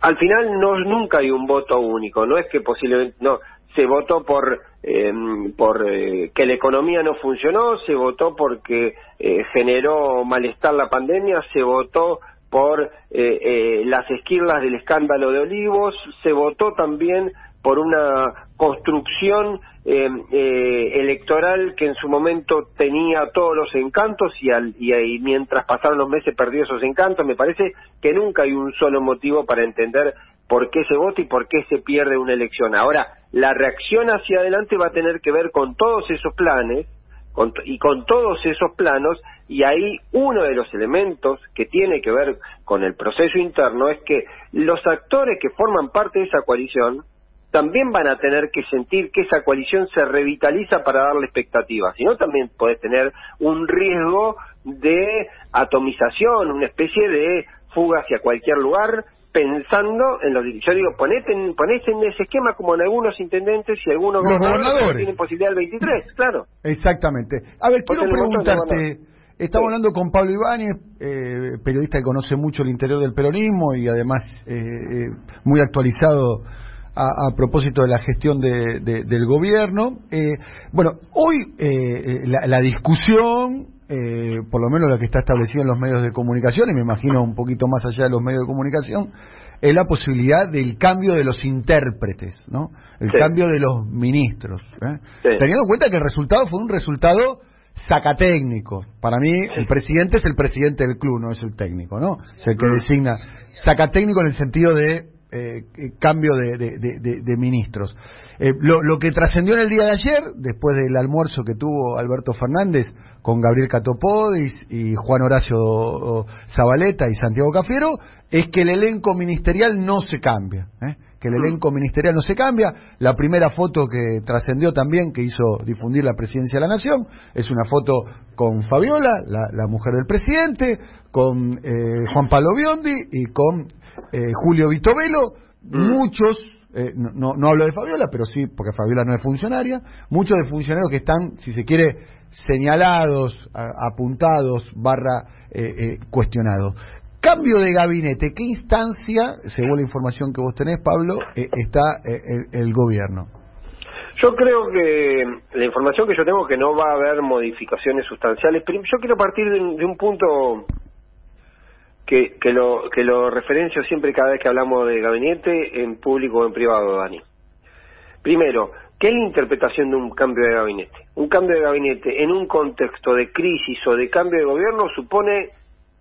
al final no nunca hay un voto único, no es que posiblemente no se votó por eh, por que la economía no funcionó, se votó porque eh, generó malestar la pandemia, se votó por eh, eh, las esquirlas del escándalo de Olivos, se votó también por una construcción eh, eh, electoral que en su momento tenía todos los encantos y, al, y, mientras pasaron los meses perdió esos encantos. Me parece que nunca hay un solo motivo para entender por qué se vota y por qué se pierde una elección. Ahora, la reacción hacia adelante va a tener que ver con todos esos planes con y con todos esos planos y ahí uno de los elementos que tiene que ver con el proceso interno es que los actores que forman parte de esa coalición también van a tener que sentir que esa coalición se revitaliza para darle expectativas, si no también puede tener un riesgo de atomización, una especie de fuga hacia cualquier lugar pensando en los yo digo ponete en, ponete en ese esquema como en algunos intendentes y algunos Los gobernadores tienen posibilidad del 23, claro. Exactamente. A ver, quiero preguntarte, estamos Sí. hablando con Pablo Ibáñez, eh, periodista que conoce mucho el interior del peronismo y además eh, eh, muy actualizado a, a propósito de la gestión de- de- del gobierno. Eh, bueno, hoy eh, eh, la, la discusión, eh, por lo menos la que está establecida en los medios de comunicación, y me imagino un poquito más allá de los medios de comunicación, es la posibilidad del cambio de los intérpretes, ¿no? El Sí. cambio de los ministros. Sí. Teniendo en cuenta que el resultado fue un resultado sacatécnico. Para mí, el presidente es el presidente del club, no es el técnico, ¿no? Es el que designa. Sacatécnico en el sentido de eh, cambio de, de- de- de- de ministros. Eh, lo, lo que trascendió en el día de ayer, después del almuerzo que tuvo Alberto Fernández con Gabriel Catopodis y Juan Horacio Zabaleta y Santiago Cafiero, es que el elenco ministerial no se cambia. ¿eh? que el elenco ministerial no se cambia. La primera foto que trascendió también, que hizo difundir la presidencia de la Nación, es una foto con Fabiola, la, la mujer del presidente, con Juan Pablo Biondi y con eh, Julio Vitovelo. Muchos, eh, no, no, hablo de Fabiola, pero sí, porque Fabiola no es funcionaria, muchos de funcionarios que están, si se quiere, señalados, a- apuntados, barra eh, eh, cuestionados. Cambio de gabinete, ¿qué instancia, según la información que vos tenés, Pablo, eh, está eh, el, el gobierno? Yo creo que la información que yo tengo que no va a haber modificaciones sustanciales. Prim- Yo quiero partir de un, de un punto que, que, lo, que lo referencio siempre cada vez que hablamos de gabinete, en público o en privado, Dani. Primero, ¿qué es la interpretación de un cambio de gabinete? Un cambio de gabinete en un contexto de crisis o de cambio de gobierno supone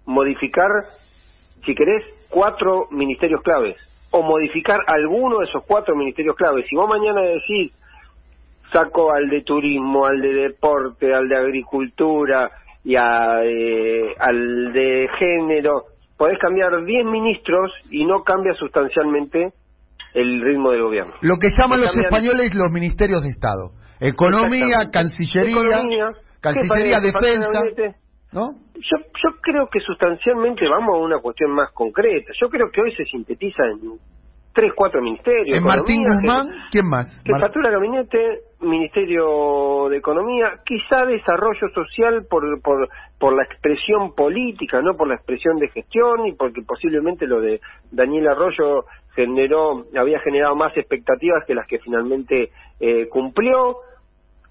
modificar, si querés, cuatro ministerios claves o modificar alguno de esos cuatro ministerios claves. Si vos mañana decís saco al de turismo, al de deporte, al de agricultura y a, eh, al de género, podés cambiar 10 ministros y no cambia sustancialmente el ritmo del gobierno. Lo que llaman Que los cambian- españoles los ministerios de Estado. Economía. Cancillería, Economía, Cancillería, Defensa. ¿no? Yo, yo creo que sustancialmente vamos a una cuestión más concreta. Yo creo que hoy se sintetiza en tres, cuatro ministerios. En Martín Guzmán, ¿quién más? Mar- Jefatura de Gabinete, Ministerio de Economía, quizá Desarrollo Social por, por, por la expresión política, no por la expresión de gestión y porque posiblemente lo de Daniel Arroyo generó, había generado más expectativas que las que finalmente eh, cumplió.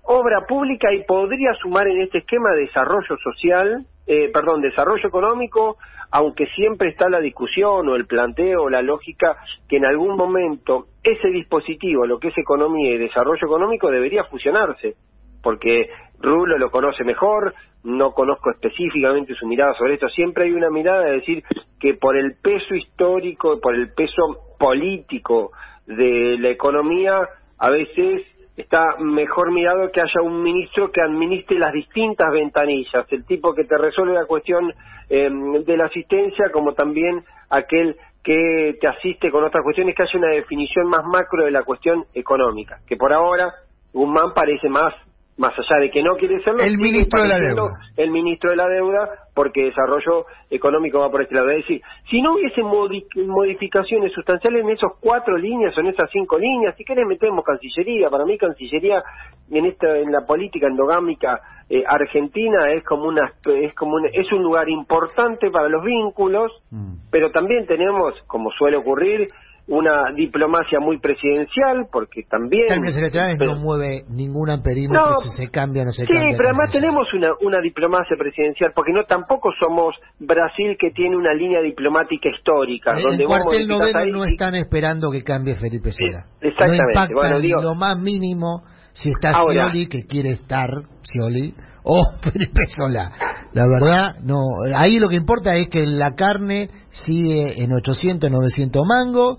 Obra pública y podría sumar en este esquema desarrollo social, eh, perdón, desarrollo económico, aunque siempre está la discusión o el planteo o la lógica que en algún momento ese dispositivo, lo que es economía y desarrollo económico, debería fusionarse, porque Rulo lo conoce mejor, no conozco específicamente su mirada sobre esto, siempre hay una mirada de decir que por el peso histórico, por el peso político de la economía, a veces está mejor mirado que haya un ministro que administre las distintas ventanillas, el tipo que te resuelve la cuestión eh, de la asistencia, como también aquel que te asiste con otras cuestiones, que haya una definición más macro de la cuestión económica, que por ahora Guzmán parece más más allá de que no quiere serlo, El ministro de la deuda. el ministro de la deuda, porque desarrollo económico va por este lado. Es decir, si no hubiese modi- modificaciones sustanciales en esos cuatro líneas o en esas cinco líneas, si querés metemos Cancillería, para mí Cancillería en esta en la política endogámica eh, argentina es como una es como un, es un lugar importante para los vínculos, Mm. pero también tenemos, como suele ocurrir, una diplomacia muy presidencial, porque también... Electorales pero- no mueve ningún amperímetro No, si se cambia o no se Sí, cambia. pero no además tenemos una, una diplomacia presidencial, porque no tampoco somos Brasil que tiene una línea diplomática histórica, En donde el cuartel noveno ahí no están esperando que cambie Felipe Sola. Eh, exactamente. No impacta Bueno, en digo- lo más mínimo si está Scioli, que quiere estar Scioli, o Felipe Sola. La verdad, no. Ahí lo que importa es que la carne sigue en 800, 900 mangos.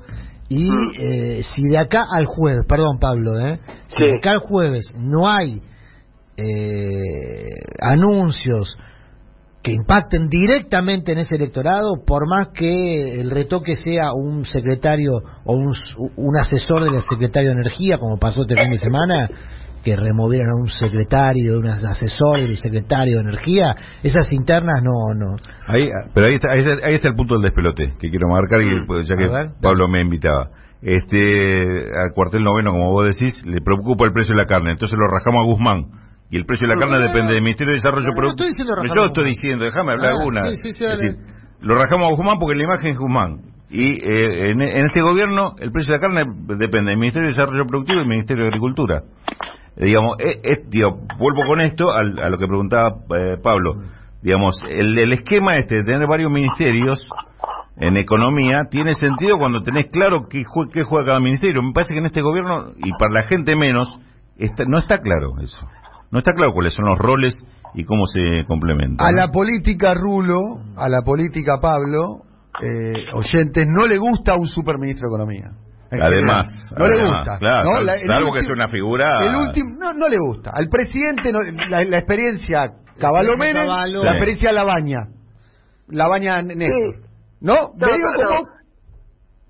Y Mm. eh, si de acá al jueves, perdón Pablo, ¿eh? si Sí. de acá al jueves no hay eh, anuncios que impacten directamente en ese electorado, por más que el retoque sea un secretario o un, un asesor del secretario de Energía, como pasó este fin de semana, que removieron a un secretario, un asesor del secretario de Energía, esas internas no, no. Ahí, pero ahí está, ahí, está, ahí está el punto del despelote que quiero marcar, y, pues, ya que ver, Pablo me invitaba. Este, al cuartel noveno, como vos decís, le preocupa el precio de la carne, entonces lo rajamos a Guzmán. Y el precio de la carne No, depende del Ministerio de Desarrollo no, Productivo. Yo estoy diciendo, déjame hablar Ah, una. sí, sí, sí, Es decir, lo rajamos a Guzmán porque la imagen es Guzmán. Y eh, en, en este gobierno el precio de la carne depende del Ministerio de Desarrollo Productivo y del Ministerio de Agricultura. Digamos, eh, eh, digo, vuelvo con esto al- a, lo que preguntaba eh, Pablo. Digamos, el, el esquema este de tener varios ministerios en economía tiene sentido cuando tenés claro qué, jue- qué juega cada ministerio. Me parece que en este gobierno, y para la gente menos, está- no está claro eso. No está claro cuáles son los roles y cómo se complementan. A la política Rulo, a la política Pablo, eh, oyentes, no le gusta un superministro de Economía. Además, no le gusta. claro, ¿no? La- salvo que último- sea una figura- El último, no, no le gusta. Al presidente, no- la, la experiencia Caballo experiencia Menem, Caballo. la Sí. experiencia Labaña. Labaña Néstor. Sí. ¿No? No, como... no.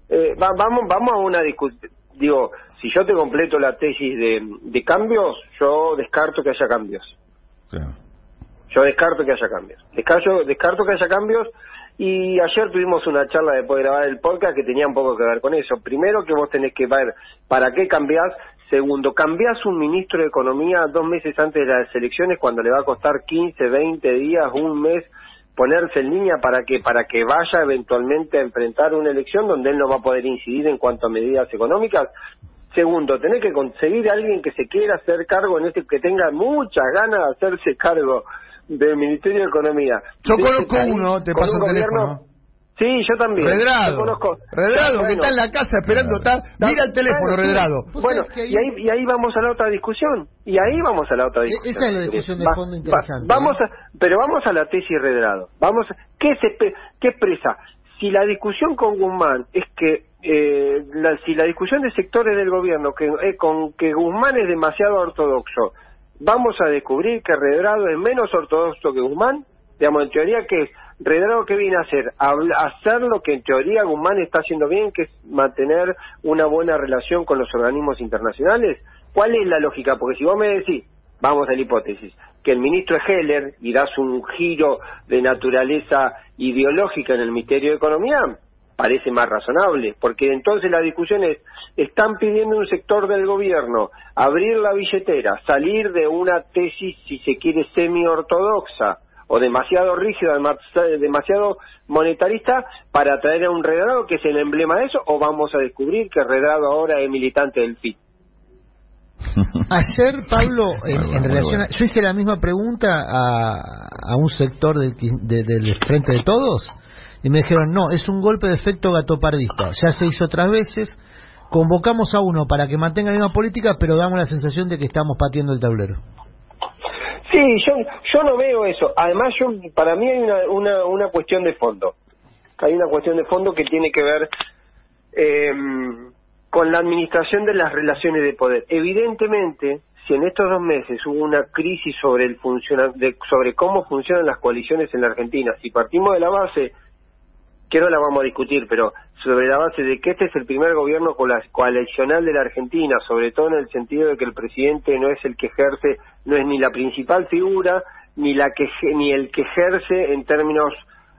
Eh, va- vamos, vamos a una discusión. Digo, si yo te completo la tesis de, de cambios, yo descarto que haya cambios. Claro. Yo descarto que haya cambios. Descarto, descarto que haya cambios. Y ayer tuvimos una charla después de grabar el podcast que tenía un poco que ver con eso. Primero que vos tenés que ver para qué cambiás. Segundo, cambiás un ministro de Economía dos meses antes de las elecciones cuando le va a costar 15, 20 días, un mes ponerse en línea para que para que vaya eventualmente a enfrentar una elección donde él no va a poder incidir en cuanto a medidas económicas. Segundo, tener que conseguir a alguien que se quiera hacer cargo en este que tenga muchas ganas de hacerse cargo del Ministerio de Economía. Yo De conozco este uno, te paso un el gobierno- teléfono. Sí, yo también. Redrado. Yo conozco. Redrado, que Bueno, está en la casa esperando, está, mira el teléfono, bueno. Redrado. Bueno, y ahí, y ahí vamos a la otra discusión. Y ahí vamos a la otra E- discusión. esa es la discusión de fondo va- interesante, vamos ¿eh? a, pero vamos a la tesis Redrado. Vamos, a- ¿qué, se, ¿Qué expresa? Si la discusión con Guzmán es que, eh, la- si la discusión de sectores del gobierno que, eh, con que Guzmán es demasiado ortodoxo, vamos a descubrir que Redrado es menos ortodoxo que Guzmán, digamos, en teoría que es Redrado que viene a hacer, hacer lo que en teoría Guzmán está haciendo bien, que es mantener una buena relación con los organismos internacionales. ¿Cuál es la lógica? Porque si vos me decís, vamos a la hipótesis, que el ministro es Heller y das un giro de naturaleza ideológica en el Ministerio de Economía, parece más razonable, porque entonces la discusión es, están pidiendo un sector del gobierno abrir la billetera, salir de una tesis, si se quiere, semi-ortodoxa o demasiado rígida, demasiado monetarista, para traer a un Redrado que es el emblema de eso, o vamos a descubrir que Redrado ahora es militante del FIT. Ayer, Pablo, en, relación a, yo hice la misma pregunta a, un sector del, del Frente de Todos y me dijeron, no, es un golpe de efecto gatopardista. Ya se hizo otras veces. Convocamos a uno para que mantenga la misma política, pero damos la sensación de que estamos pateando el tablero. Sí, yo, yo no veo eso. Además, yo para mí hay una, una, una cuestión de fondo. Hay una cuestión de fondo que tiene que ver eh, con la administración de las relaciones de poder. Evidentemente, si en estos dos meses hubo una crisis sobre el funciona, sobre cómo funcionan las coaliciones en la Argentina, si partimos de la base que no la vamos a discutir, pero sobre la base de que este es el primer gobierno coalicional de la Argentina, sobre todo en el sentido de que el presidente no es el que ejerce, no es ni la principal figura, ni la que ni el que ejerce en términos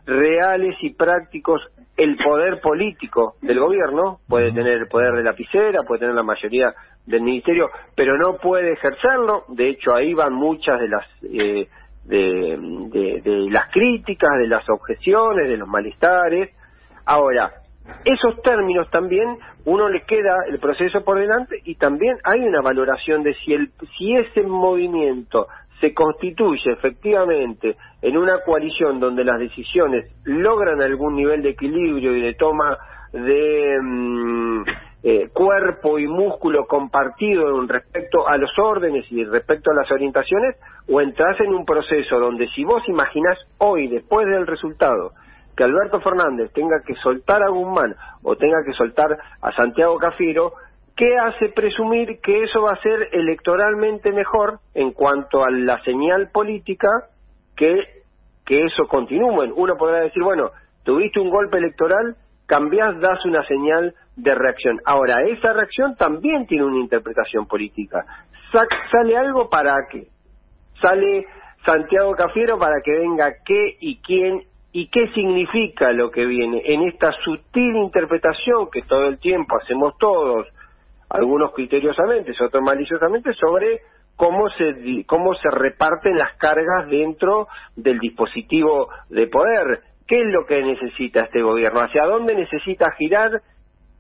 reales y prácticos el poder político del gobierno, puede tener el poder de lapicera, puede tener la mayoría del ministerio, pero no puede ejercerlo, de hecho ahí van muchas de las eh, de, de, las críticas, de las objeciones, de los malestares. Ahora, esos términos también uno le queda el proceso por delante y también hay una valoración de si el si ese movimiento se constituye efectivamente en una coalición donde las decisiones logran algún nivel de equilibrio y de toma de mm, eh, cuerpo y músculo compartido respecto a los órdenes y respecto a las orientaciones, o entras en un proceso donde si vos imaginás hoy, después del resultado, que Alberto Fernández tenga que soltar a Guzmán o tenga que soltar a Santiago Cafiero, ¿qué hace presumir que eso va a ser electoralmente mejor en cuanto a la señal política que, que eso continúe? Uno podrá decir, bueno, tuviste un golpe electoral, cambiás, das una señal de reacción. Ahora, esa reacción también tiene una interpretación política. ¿Sale algo para qué? Sale Santiago Cafiero para que venga qué y quién y qué significa lo que viene en esta sutil interpretación que todo el tiempo hacemos todos, algunos criteriosamente, otros maliciosamente, sobre cómo se, cómo se reparten las cargas dentro del dispositivo de poder. ¿Qué es lo que necesita este gobierno? ¿Hacia dónde necesita girar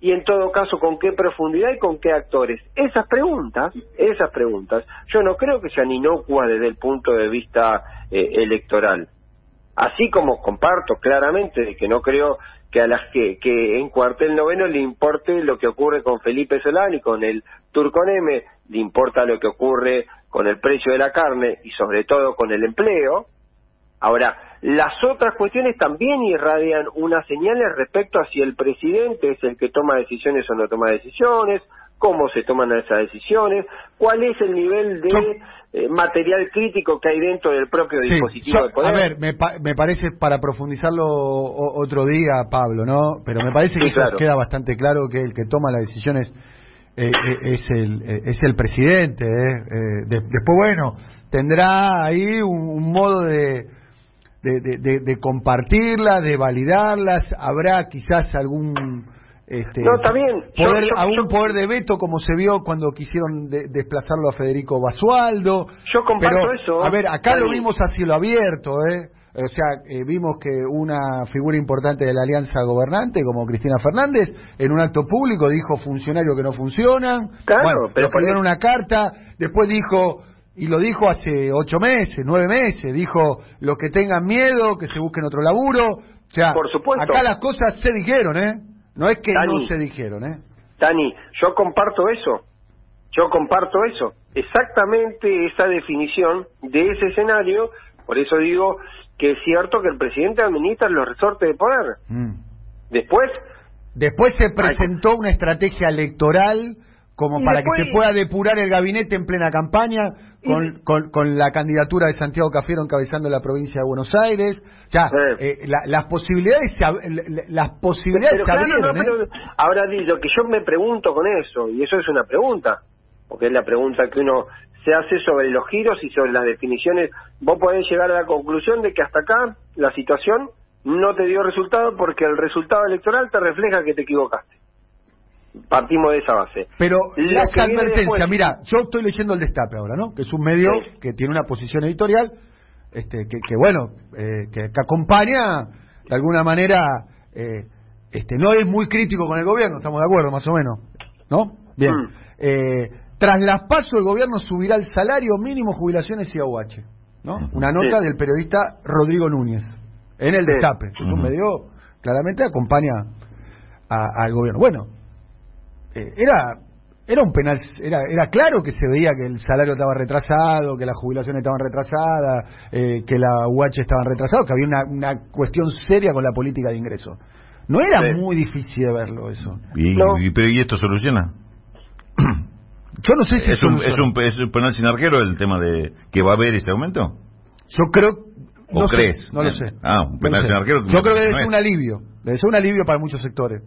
y en todo caso con qué profundidad y con qué actores. Esas preguntas, esas preguntas, yo no creo que sean inocuas desde el punto de vista eh, electoral. Así como comparto claramente que no creo que a las que, en cuartel noveno le importe lo que ocurre con Felipe Solán y con el M, le importa lo que ocurre con el precio de la carne y sobre todo con el empleo. Ahora, las otras cuestiones también irradian unas señales respecto a si el presidente es el que toma decisiones o no toma decisiones, cómo se toman esas decisiones, cuál es el nivel de eh, material crítico que hay dentro del propio dispositivo de poder. A ver, me, me parece para profundizarlo otro día, Pablo, ¿no? Pero me parece que queda bastante claro que el que toma las decisiones eh, eh, es el es el presidente. después, bueno, tendrá ahí un modo de de, de, de, compartirlas, de validarlas, habrá quizás algún este, no, también. Poder, algún poder de veto como se vio cuando quisieron desplazarlo a Federico Basualdo. Yo comparto eso. A ver, acá lo vimos a cielo abierto, ¿eh? O sea, eh, vimos que una figura importante de la alianza gobernante, como Cristina Fernández, en un acto público dijo funcionarios que no funcionan. Claro, bueno, pero ponieron una carta, después dijo y lo dijo hace ocho meses, nueve meses, dijo los que tengan miedo, que se busquen otro laburo. O sea, Por supuesto. acá las cosas se dijeron, ¿eh? No es que no se dijeron, ¿eh? Dani, yo comparto eso. Yo comparto eso. Exactamente esa definición de ese escenario. Por eso digo que es cierto que el presidente administra los resortes de poder. Mm. Después. Después se presentó una estrategia electoral como para que se pueda depurar el gabinete en plena campaña con, con, con, la candidatura de Santiago Cafiero encabezando la provincia de Buenos Aires. Ya, eh, las posibilidades las posibilidades se abrieron. ¿eh? ahora, lo que yo me pregunto con eso, y eso es una pregunta, porque es la pregunta que uno se hace sobre los giros y sobre las definiciones. Vos podés llegar a la conclusión de que hasta acá la situación no te dio resultado porque el resultado electoral te refleja que te equivocaste. Partimos de esa base. Pero la advertencia, después- mira, yo estoy leyendo el Destape ahora, ¿no? Que es un medio Sí. que tiene una posición editorial, este, que, que bueno, eh, que, que acompaña de alguna manera, eh, este, no es muy crítico con el gobierno, estamos de acuerdo, más o menos, ¿no? Bien. Mm. Eh, tras las paso, el gobierno subirá el salario mínimo, jubilaciones y AUH, ¿no? Una nota Sí. del periodista Rodrigo Núñez en el Sí. Destape. Es un medio claramente acompaña al gobierno. Bueno, eh, era era un penal era era claro que se veía que el salario estaba retrasado que las jubilaciones estaban retrasadas eh, que la UH estaban retrasados que había una, una cuestión seria con la política de ingresos no era Sí. muy difícil de verlo eso ¿Y, No. y, pero, ¿y esto soluciona? yo no sé si ¿Es un, soluciona. es, un, ¿Es un penal sin arquero el tema de que va a haber ese aumento? yo creo ¿O no sé, crees? no lo sé Ah, un penal sin arquero yo creo que debe no ser es. un alivio debe ser un alivio para muchos sectores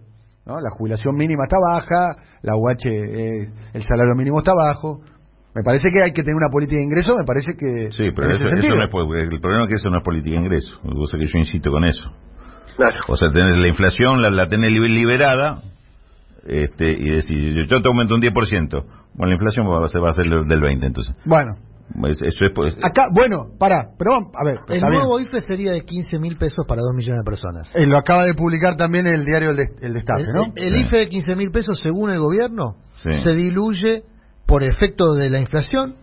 ¿no? la jubilación mínima está baja la UH eh, el salario mínimo está bajo me parece que hay que tener una política de ingreso me parece que Sí, pero eso, eso no es, po- el problema es que eso no es política de ingreso. Que yo insisto con eso. Claro. O sea, tenés la inflación, la, la tenés liber- liberada, este, y decir, yo te aumento un 10%. Bueno, la inflación va a ser, va a ser del del 20, entonces. bueno Eso es, pues, Acá, bueno, pará, pero vamos, a ver, El nuevo IFE sería de 15 mil pesos para 2 millones de personas. Eh, lo acaba de publicar también el diario El, Des- el Destape, El, ¿no? el Sí. IFE de 15 mil pesos, según el gobierno, Sí. se diluye por efecto de la inflación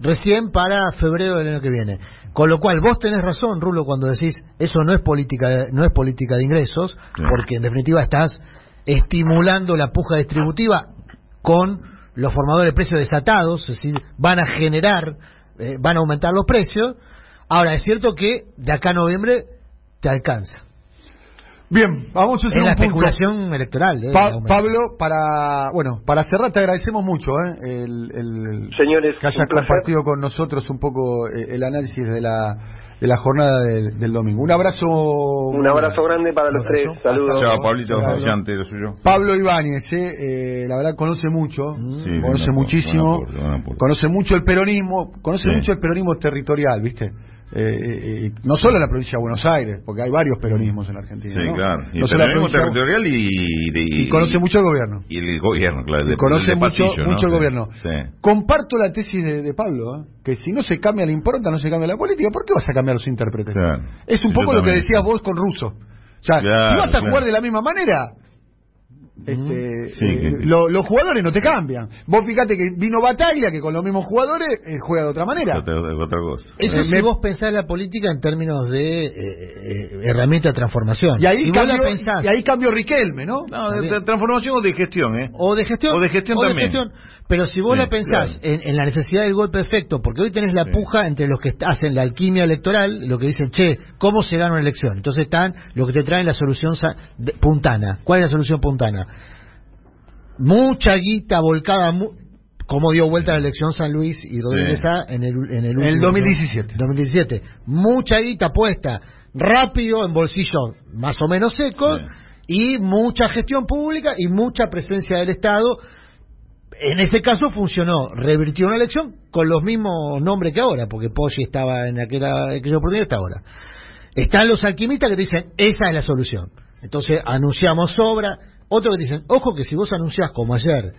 recién para febrero del año que viene. Con lo cual, vos tenés razón, Rulo, cuando decís eso no es política, de- no es política de ingresos, Sí. porque en definitiva estás estimulando la puja distributiva con los formadores de precios desatados, es decir, van a generar, eh, van a aumentar los precios. Ahora, es cierto que de acá a noviembre te alcanza. Bien, vamos a hacer Es la un punto. especulación electoral. eh, Pa-. Pablo, para bueno, para cerrar te agradecemos mucho ¿eh? el, el- Señores, que hayas compartido con nosotros un poco eh, el análisis de la de la jornada del, del domingo. Un abrazo. Un abrazo grande para los tres. Saludos. Chao, Pablito, lo suyo. Pablo Ibáñez, eh, eh, la verdad conoce mucho, Sí, conoce muchísimo, conoce mucho el peronismo, conoce Sí. mucho el peronismo territorial, ¿viste? Eh, eh, eh, no solo en la provincia de Buenos Aires, porque hay varios peronismos en la Argentina. Sí, ¿no? claro. Y No el peronismo conoce mucho el gobierno. Y el gobierno, claro. De- conoce de mucho, pasillo, ¿no? mucho el gobierno. Sí. Comparto la tesis de, de Pablo, ¿eh? que si no se cambia la impronta, no se cambia la política, ¿por qué vas a cambiar los intérpretes? Claro. Es un poco lo que decías vos con Russo. O sea, Claro, si vas a claro. jugar de la misma manera, este, Sí, eh, que- lo- los jugadores no te cambian. Vos fíjate que vino Bataglia, que con los mismos jugadores eh, juega de otra manera. Otra, otra cosa. Eso Eh, me- vos pensás la política en términos de eh, eh, herramienta de transformación. Y ahí, cambió, pensás, y ahí cambió Riquelme, ¿no? No, de, de transformación o de gestión, ¿eh? o de gestión, o de gestión también. Pero si vos Sí, la pensás claro. en, en la necesidad del golpe de efecto, porque hoy tenés la Sí. puja entre los que hacen la alquimia electoral, lo que dicen, che, ¿cómo se gana una elección? Entonces están los que te traen la solución sa- de- puntana. ¿Cuál es la solución puntana? Mucha guita volcada, mu- como dio vuelta la elección San Luis y Rodríguez Sí. A en el, en el, En el último- 2017. 2017. Mucha guita puesta rápido en bolsillos más o menos secos y mucha gestión pública y mucha presencia del Estado. En ese caso funcionó, revirtió una elección con los mismos nombres que ahora, porque Poggi estaba en aquella, aquella oportunidad y está ahora. Están los alquimistas que dicen, esa es la solución. Entonces anunciamos obra. Otros que dicen, ojo que si vos anunciás como ayer,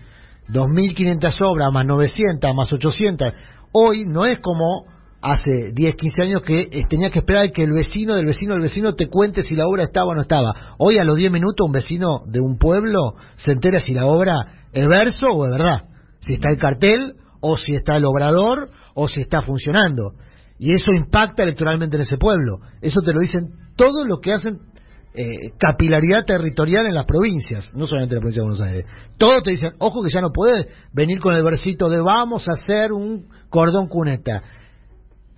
2.500 obras más 900 más 800, hoy no es como hace 10, 15 años que eh, tenía que esperar que el vecino del vecino del vecino te cuente si la obra estaba o no estaba. Hoy a los 10 minutos un vecino de un pueblo se entera si la obra es verso o es verdad. Si está el cartel o si está el obrador o si está funcionando. Y eso impacta electoralmente en ese pueblo. Eso te lo dicen todos los que hacen eh, capilaridad territorial en las provincias, no solamente en la provincia de Buenos Aires. Todos te dicen, ojo que ya no puedes venir con el versito de vamos a hacer un cordón cuneta.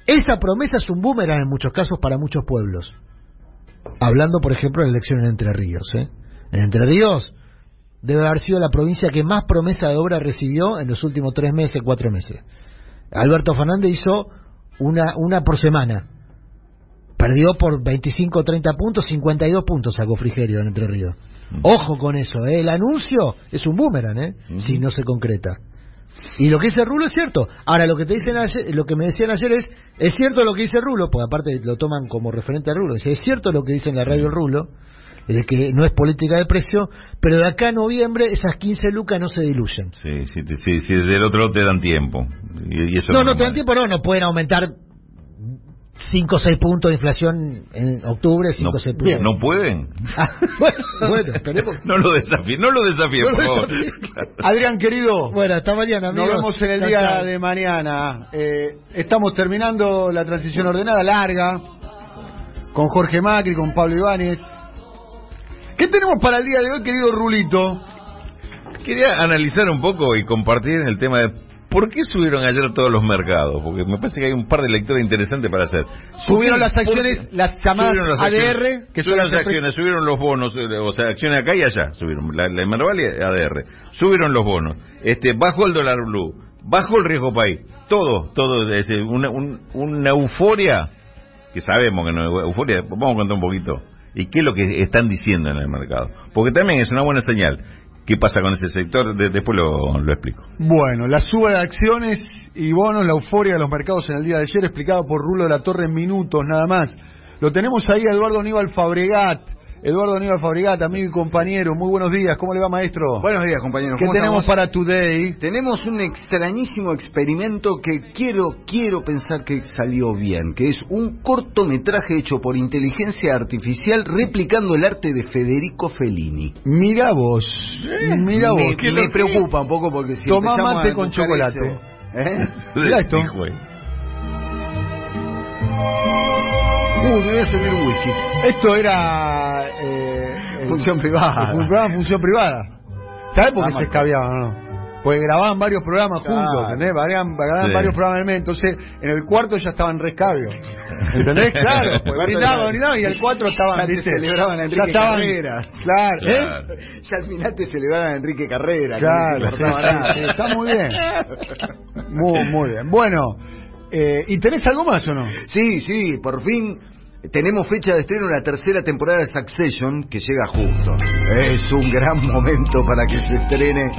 Esa promesa es un boomerang en muchos casos para muchos pueblos. Hablando, por ejemplo, de la elección en Entre Ríos. ¿eh? En Entre Ríos debe haber sido la provincia que más promesa de obra recibió en los últimos tres meses, cuatro meses. Alberto Fernández hizo una, una por semana. Perdió por 25 o 30 puntos, 52 puntos sacó Frigerio en Entre Ríos. Ojo con eso, ¿eh? el anuncio es un boomerang, ¿eh? si no se concreta. Y lo que dice Rulo es cierto. Ahora, lo que te dicen ayer, lo que me decían ayer es, es cierto lo que dice Rulo, porque aparte lo toman como referente a Rulo. Dice, es cierto lo que dice en la radio Rulo, de que no es política de precio, pero de acá a noviembre esas 15 lucas no se diluyen. Sí, sí, sí, sí, del otro lado te dan tiempo. Y, y eso No, no te dan tiempo, no, no pueden aumentar 5 o 6 puntos de inflación en octubre, 5 No, o 6 puntos. no pueden. Ah, bueno, bueno, esperemos. No lo desafíen, no lo desafíen, No por favor. Claro. Adrián, querido. Bueno, hasta mañana, Nos amigos. vemos en el día de mañana. Eh, estamos terminando la transición ordenada larga con Jorge Macri, con Pablo Ibáñez. ¿Qué tenemos para el día de hoy, querido Rulito? Quería analizar un poco y compartir el tema de por qué subieron ayer todos los mercados, porque me parece que hay un par de lecturas interesantes para hacer. Subieron las acciones, las llamadas Subieron las ADR, acciones, que subieron las acciones, subieron los bonos, eh, o sea, acciones acá y allá, subieron, la, la Merval y ADR, subieron los bonos, este, bajó el dólar blue, bajó el riesgo país, todo, todo, es eh, una, un- una euforia, que sabemos que no es euforia, vamos a contar un poquito, y qué es lo que están diciendo en el mercado, porque también es una buena señal. ¿Qué pasa con ese sector? De- después lo, explico. Bueno, la suba de acciones y bonos, la euforia de los mercados en el día de ayer, explicado por Rulo de la Torre en minutos nada más. Lo tenemos ahí a Eduardo Aníbal Fabregat. Eduardo Aníbal Fabregat, amigo y compañero, muy buenos días. ¿Cómo le va, maestro? Buenos días, compañeros. ¿Qué ¿Cómo tenemos estamos? para Today? Tenemos un extrañísimo experimento que quiero quiero pensar que salió bien, que es un cortometraje hecho por inteligencia artificial replicando el arte de Federico Fellini. Mira vos, mira vos. me, ¿qué me preocupa un poco porque si Tomá empezamos mate a con chocolate. eso, ¿eh? Mirá esto. Uy, me voy a servir un whisky. Esto era... eh, Función privada. el programa Función Privada. ¿Sabes por qué se escabiaban o no? Porque grababan varios programas Claro. juntos, ¿entendés? Grababan, Sí. varios programas en el entonces en el cuarto ya estaban rescabio. ¿Entendés? Claro, pues brindaban, ya- brindaban y al cuatro estaban, ya ¿viste? celebraban a ya Enrique estaban, Carreras. Claro, ¿eh? Claro. Ya al final te celebraban a Enrique Carrera. Claro, no se nada. está muy bien. Muy, muy bien. Bueno, eh, ¿y tenés algo más o no? Sí, sí, por fin tenemos fecha de estreno en la tercera temporada de Succession que llega justo. Es un gran momento para que se estrene.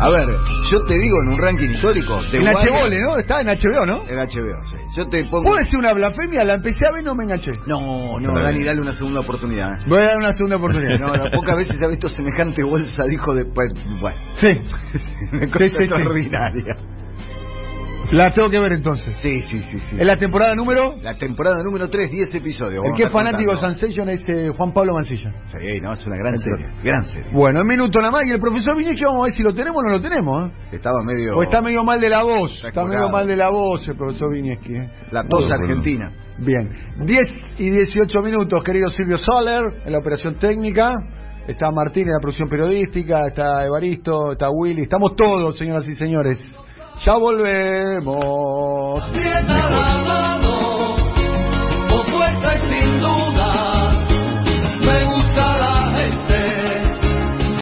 A ver, yo te digo en un ranking histórico. En HBO, ¿no? Está en HBO, ¿no? En HBO, sí. Yo te pongo. ¿Puedo decir una blasfemia? La empecé a ver y no me enganché. No, no, bien. Dani, dale una segunda oportunidad. Voy a dar una segunda oportunidad. No, las pocas veces ha visto semejante bolsa, dijo después. Bueno, Sí. una cosa sí, sí. extraordinaria. La tengo que ver entonces. Sí, sí, sí, sí. En la temporada número... La temporada número 3, 10 episodios. El que es fanático de. Sensation es eh, Juan Pablo Mancilla. Sí, no, es una gran serie. Gran serie. Bueno, un minuto nada más. Y el profesor Viniechi, vamos a ver si lo tenemos o no lo tenemos. ¿eh? Estaba medio. O está medio mal de la voz. Está Está medio mal de la voz el profesor Vinieski. ¿eh? La tos Bueno, argentina. Bien. 10 y 18 minutos, querido Silvio Soler, en la operación técnica. Está Martín en la producción periodística. Está Evaristo, está Willy. Estamos todos, señoras y señores. Ya volvemos. Aprieta la mano, opuesta y sin duda.